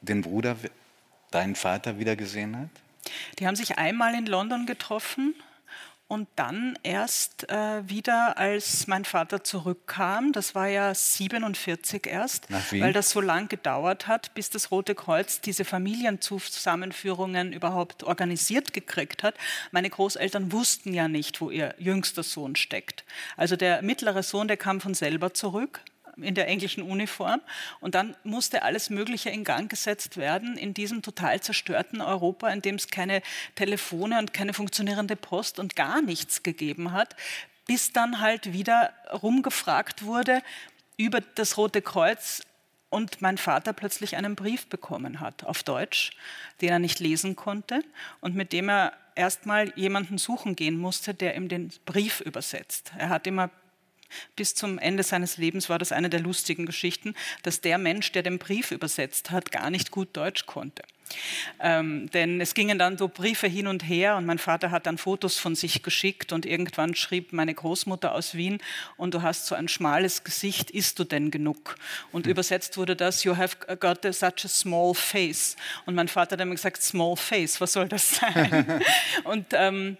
Speaker 2: den Bruder, deinen Vater, wieder gesehen hat?
Speaker 3: Die haben sich einmal in London getroffen und dann erst äh, wieder, als mein Vater zurückkam, das war ja 47 erst, weil das so lang gedauert hat, bis das Rote Kreuz diese Familienzusammenführungen überhaupt organisiert gekriegt hat. Meine Großeltern wussten ja nicht, wo ihr jüngster Sohn steckt. Also der mittlere Sohn, der kam von selber zurück in der englischen Uniform. Und dann musste alles Mögliche in Gang gesetzt werden in diesem total zerstörten Europa, in dem es keine Telefone und keine funktionierende Post und gar nichts gegeben hat, bis dann halt wieder rumgefragt wurde über das Rote Kreuz und mein Vater plötzlich einen Brief bekommen hat auf Deutsch, den er nicht lesen konnte und mit dem er erstmal jemanden suchen gehen musste, der ihm den Brief übersetzt. Er hat immer bis zum Ende seines Lebens war das eine der lustigen Geschichten, dass der Mensch, der den Brief übersetzt hat, gar nicht gut Deutsch konnte. Ähm, denn es gingen dann so Briefe hin und her und mein Vater hat dann Fotos von sich geschickt und irgendwann schrieb meine Großmutter aus Wien und du hast so ein schmales Gesicht, isst du denn genug? Und mhm. übersetzt wurde das, you have got such a small face. Und mein Vater hat immer gesagt, small face, was soll das sein? und ähm,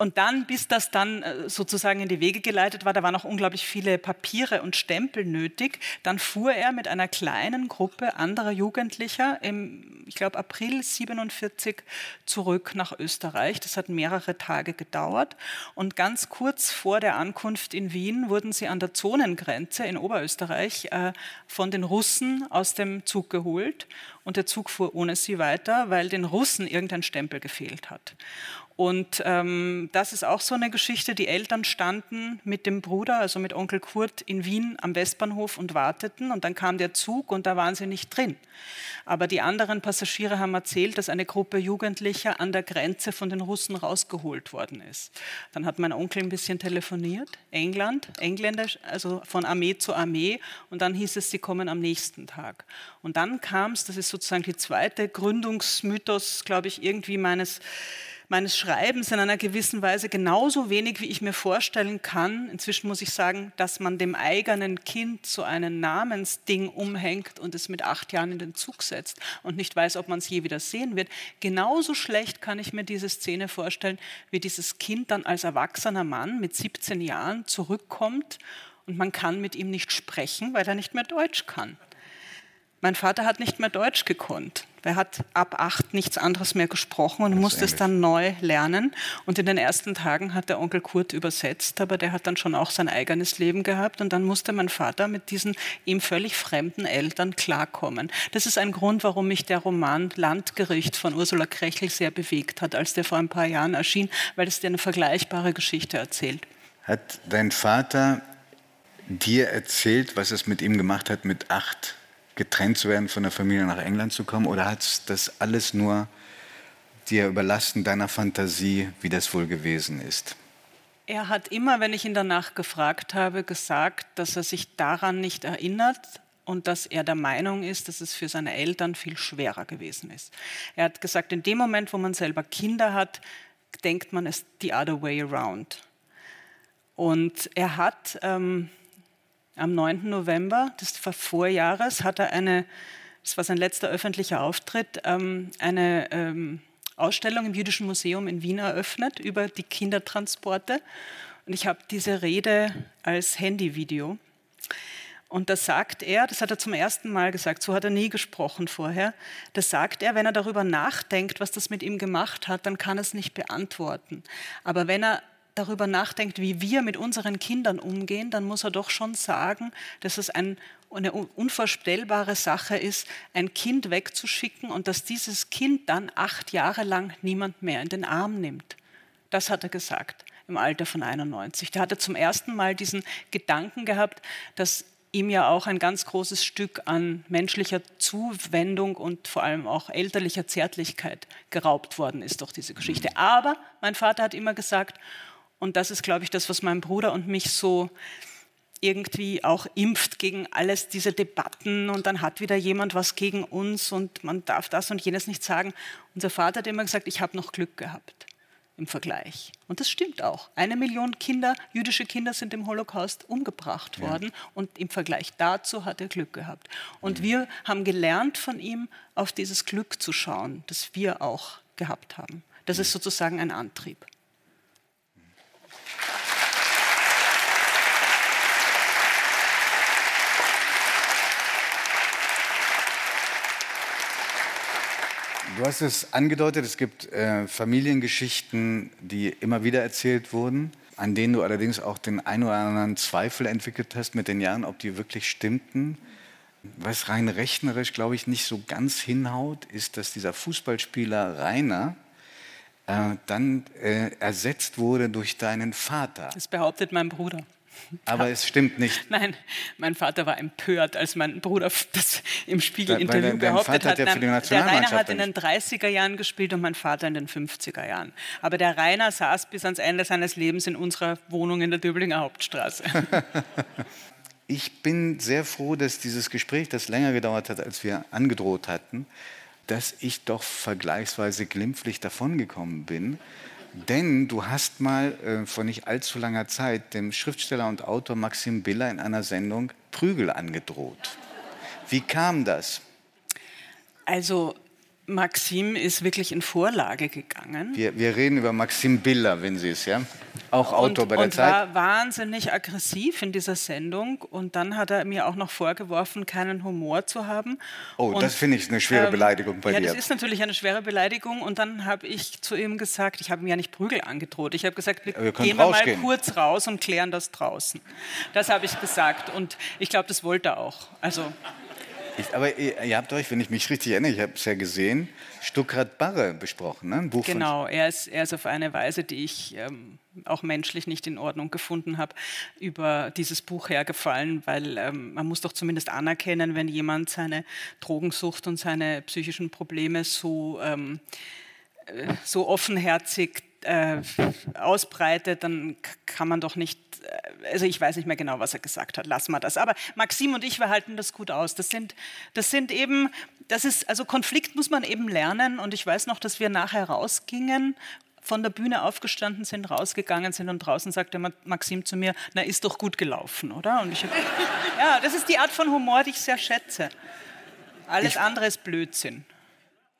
Speaker 3: und dann, bis das dann äh, sozusagen in die Wege geleitet war, da waren auch unglaublich viele Papiere und Stempel nötig. Dann fuhr er mit einer kleinen Gruppe anderer Jugendlicher im, ich glaube, April 47 zurück nach Österreich. Das hat mehrere Tage gedauert. Und ganz kurz vor der Ankunft in Wien wurden sie an der Zonengrenze in Oberösterreich äh, von den Russen aus dem Zug geholt. Und der Zug fuhr ohne sie weiter, weil den Russen irgendein Stempel gefehlt hat. Und ähm, das ist auch so eine Geschichte. Die Eltern standen mit dem Bruder, also mit Onkel Kurt, in Wien am Westbahnhof und warteten. Und dann kam der Zug und da waren sie nicht drin. Aber die anderen Passagiere haben erzählt, dass eine Gruppe Jugendlicher an der Grenze von den Russen rausgeholt worden ist. Dann hat mein Onkel ein bisschen telefoniert, England, Engländer, also von Armee zu Armee. Und dann hieß es, sie kommen am nächsten Tag. Und dann kam es, das ist sozusagen die zweite Gründungsmythos, glaube ich, irgendwie meines meines Schreibens in einer gewissen Weise genauso wenig, wie ich mir vorstellen kann. Inzwischen muss ich sagen, dass man dem eigenen Kind so einen Namensding umhängt und es mit acht Jahren in den Zug setzt und nicht weiß, ob man es je wieder sehen wird. Genauso schlecht kann ich mir diese Szene vorstellen, wie dieses Kind dann als erwachsener Mann mit 17 Jahren zurückkommt und man kann mit ihm nicht sprechen, weil er nicht mehr Deutsch kann. Mein Vater hat nicht mehr Deutsch gekonnt. Er hat ab acht nichts anderes mehr gesprochen und musste es dann neu lernen. Und in den ersten Tagen hat der Onkel Kurt übersetzt, aber der hat dann schon auch sein eigenes Leben gehabt. Und dann musste mein Vater mit diesen ihm völlig fremden Eltern klarkommen. Das ist ein Grund, warum mich der Roman Landgericht von Ursula Krechel sehr bewegt hat, als der vor ein paar Jahren erschien, weil es dir eine vergleichbare Geschichte erzählt.
Speaker 2: Hat dein Vater dir erzählt, was es mit ihm gemacht hat, mit acht getrennt zu werden, von der Familie nach England zu kommen? Oder hat das alles nur dir überlassen, deiner Fantasie, wie das wohl gewesen ist?
Speaker 3: Er hat immer, wenn ich ihn danach gefragt habe, gesagt, dass er sich daran nicht erinnert und dass er der Meinung ist, dass es für seine Eltern viel schwerer gewesen ist. Er hat gesagt, in dem Moment, wo man selber Kinder hat, denkt man es the other way around. Und er hat ähm, am 9. November des Vorjahres hat er eine, das war sein letzter öffentlicher Auftritt, ähm, eine ähm, Ausstellung im Jüdischen Museum in Wien eröffnet über die Kindertransporte. Und ich habe diese Rede als Handyvideo. Und da sagt er, das hat er zum ersten Mal gesagt, so hat er nie gesprochen vorher, da sagt er, wenn er darüber nachdenkt, was das mit ihm gemacht hat, dann kann er es nicht beantworten. Aber wenn er darüber nachdenkt, wie wir mit unseren Kindern umgehen, dann muss er doch schon sagen, dass es ein, eine unvorstellbare Sache ist, ein Kind wegzuschicken und dass dieses Kind dann acht Jahre lang niemand mehr in den Arm nimmt. Das hat er gesagt im Alter von 91. Da hat er zum ersten Mal diesen Gedanken gehabt, dass ihm ja auch ein ganz großes Stück an menschlicher Zuwendung und vor allem auch elterlicher Zärtlichkeit geraubt worden ist durch diese Geschichte. Aber mein Vater hat immer gesagt, und das ist, glaube ich, das, was mein Bruder und mich so irgendwie auch impft gegen alles diese Debatten und dann hat wieder jemand was gegen uns und man darf das und jenes nicht sagen. Unser Vater hat immer gesagt, ich habe noch Glück gehabt im Vergleich. Und das stimmt auch. Eine Million Kinder, jüdische Kinder sind im Holocaust umgebracht ja. worden und im Vergleich dazu hat er Glück gehabt. Und mhm. wir haben gelernt von ihm, auf dieses Glück zu schauen, das wir auch gehabt haben. Das ist sozusagen ein Antrieb.
Speaker 2: Du hast es angedeutet, es gibt äh, Familiengeschichten, die immer wieder erzählt wurden, an denen du allerdings auch den ein oder anderen Zweifel entwickelt hast mit den Jahren, ob die wirklich stimmten. Was rein rechnerisch, glaube ich, nicht so ganz hinhaut, ist, dass dieser Fußballspieler Rainer äh, dann äh, ersetzt wurde durch deinen Vater.
Speaker 3: Das behauptet mein Bruder.
Speaker 2: Aber es stimmt nicht.
Speaker 3: Nein, mein Vater war empört, als mein Bruder das im Spiegel-Interview behauptet hat.
Speaker 2: Der,
Speaker 3: der Rainer hat in den 30er Jahren gespielt und mein Vater in den 50er Jahren. Aber der Rainer saß bis ans Ende seines Lebens in unserer Wohnung in der Döblinger Hauptstraße.
Speaker 2: ich bin sehr froh, dass dieses Gespräch, das länger gedauert hat, als wir angedroht hatten, dass ich doch vergleichsweise glimpflich davongekommen bin denn du hast mal äh, vor nicht allzu langer Zeit dem Schriftsteller und Autor Maxim Biller in einer Sendung Prügel angedroht. Wie kam das?
Speaker 3: Also Maxim ist wirklich in Vorlage gegangen.
Speaker 2: Wir, wir reden über Maxim Biller, wenn Sie es, ja? Auch Autor und, bei der
Speaker 3: und
Speaker 2: Zeit.
Speaker 3: war wahnsinnig aggressiv in dieser Sendung und dann hat er mir auch noch vorgeworfen, keinen Humor zu haben.
Speaker 2: Oh,
Speaker 3: und,
Speaker 2: das finde ich eine schwere ähm, Beleidigung bei
Speaker 3: ja,
Speaker 2: dir.
Speaker 3: Ja, das ist natürlich eine schwere Beleidigung und dann habe ich zu ihm gesagt, ich habe ihm ja nicht Prügel angedroht, ich habe gesagt, wir, wir gehen wir mal kurz raus und klären das draußen. Das habe ich gesagt und ich glaube, das wollte er auch. Also
Speaker 2: ich, aber ihr, ihr, habt euch, wenn ich mich richtig erinnere, ich habe es ja gesehen, Stuckrad Barre besprochen, ne?
Speaker 3: Ein Buch genau, er ist, er ist auf eine Weise, die ich ähm, auch menschlich nicht in Ordnung gefunden habe, über dieses Buch hergefallen, weil ähm, man muss doch zumindest anerkennen, wenn jemand seine Drogensucht und seine psychischen Probleme so, ähm, äh, so offenherzig äh, ausbreitet, dann kann man doch nicht, äh, also ich weiß nicht mehr genau, was er gesagt hat, lassen wir das. Aber Maxim und ich, wir halten das gut aus. Das sind, das sind eben, das ist, also Konflikt muss man eben lernen und ich weiß noch, dass wir nachher rausgingen von der Bühne aufgestanden sind, rausgegangen sind und draußen sagte Maxim zu mir, na ist doch gut gelaufen, oder? Und ich hab, ja, das ist die Art von Humor, die ich sehr schätze. Alles ich, andere ist Blödsinn.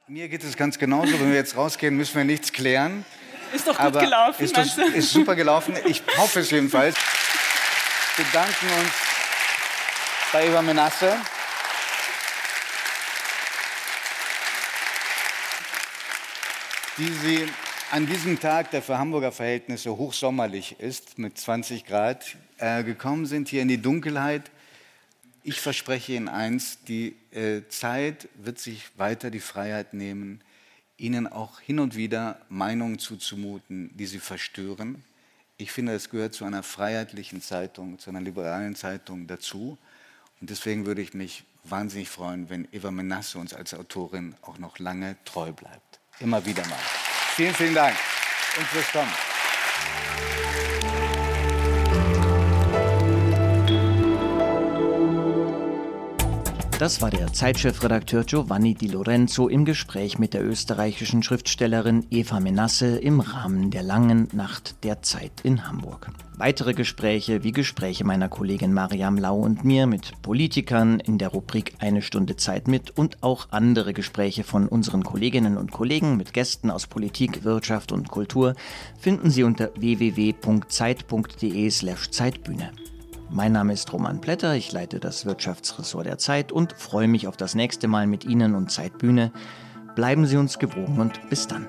Speaker 2: Mir geht es ganz genauso. Wenn wir jetzt rausgehen, müssen wir nichts klären.
Speaker 3: Ist doch gut Aber gelaufen.
Speaker 2: Ist, das, ist super gelaufen. Ich hoffe es jedenfalls. Wir bedanken uns bei Eva Menasse. die sie an diesem Tag, der für Hamburger Verhältnisse hochsommerlich ist, mit 20 Grad, äh, gekommen sind hier in die Dunkelheit. Ich verspreche Ihnen eins, die äh, Zeit wird sich weiter die Freiheit nehmen, Ihnen auch hin und wieder Meinungen zuzumuten, die Sie verstören. Ich finde, es gehört zu einer freiheitlichen Zeitung, zu einer liberalen Zeitung dazu. Und deswegen würde ich mich wahnsinnig freuen, wenn Eva Menasse uns als Autorin auch noch lange treu bleibt immer wieder mal. Vielen, vielen Dank und fürs Kommen.
Speaker 1: Das war der Zeitchefredakteur Giovanni Di Lorenzo im Gespräch mit der österreichischen Schriftstellerin Eva Menasse im Rahmen der langen Nacht der Zeit in Hamburg. Weitere Gespräche wie Gespräche meiner Kollegin Mariam Lau und mir mit Politikern in der Rubrik Eine Stunde Zeit mit und auch andere Gespräche von unseren Kolleginnen und Kollegen mit Gästen aus Politik, Wirtschaft und Kultur finden Sie unter www.zeit.de/zeitbühne. Mein Name ist Roman Plätter, ich leite das Wirtschaftsressort der Zeit und freue mich auf das nächste Mal mit Ihnen und Zeitbühne. Bleiben Sie uns gewogen und bis dann.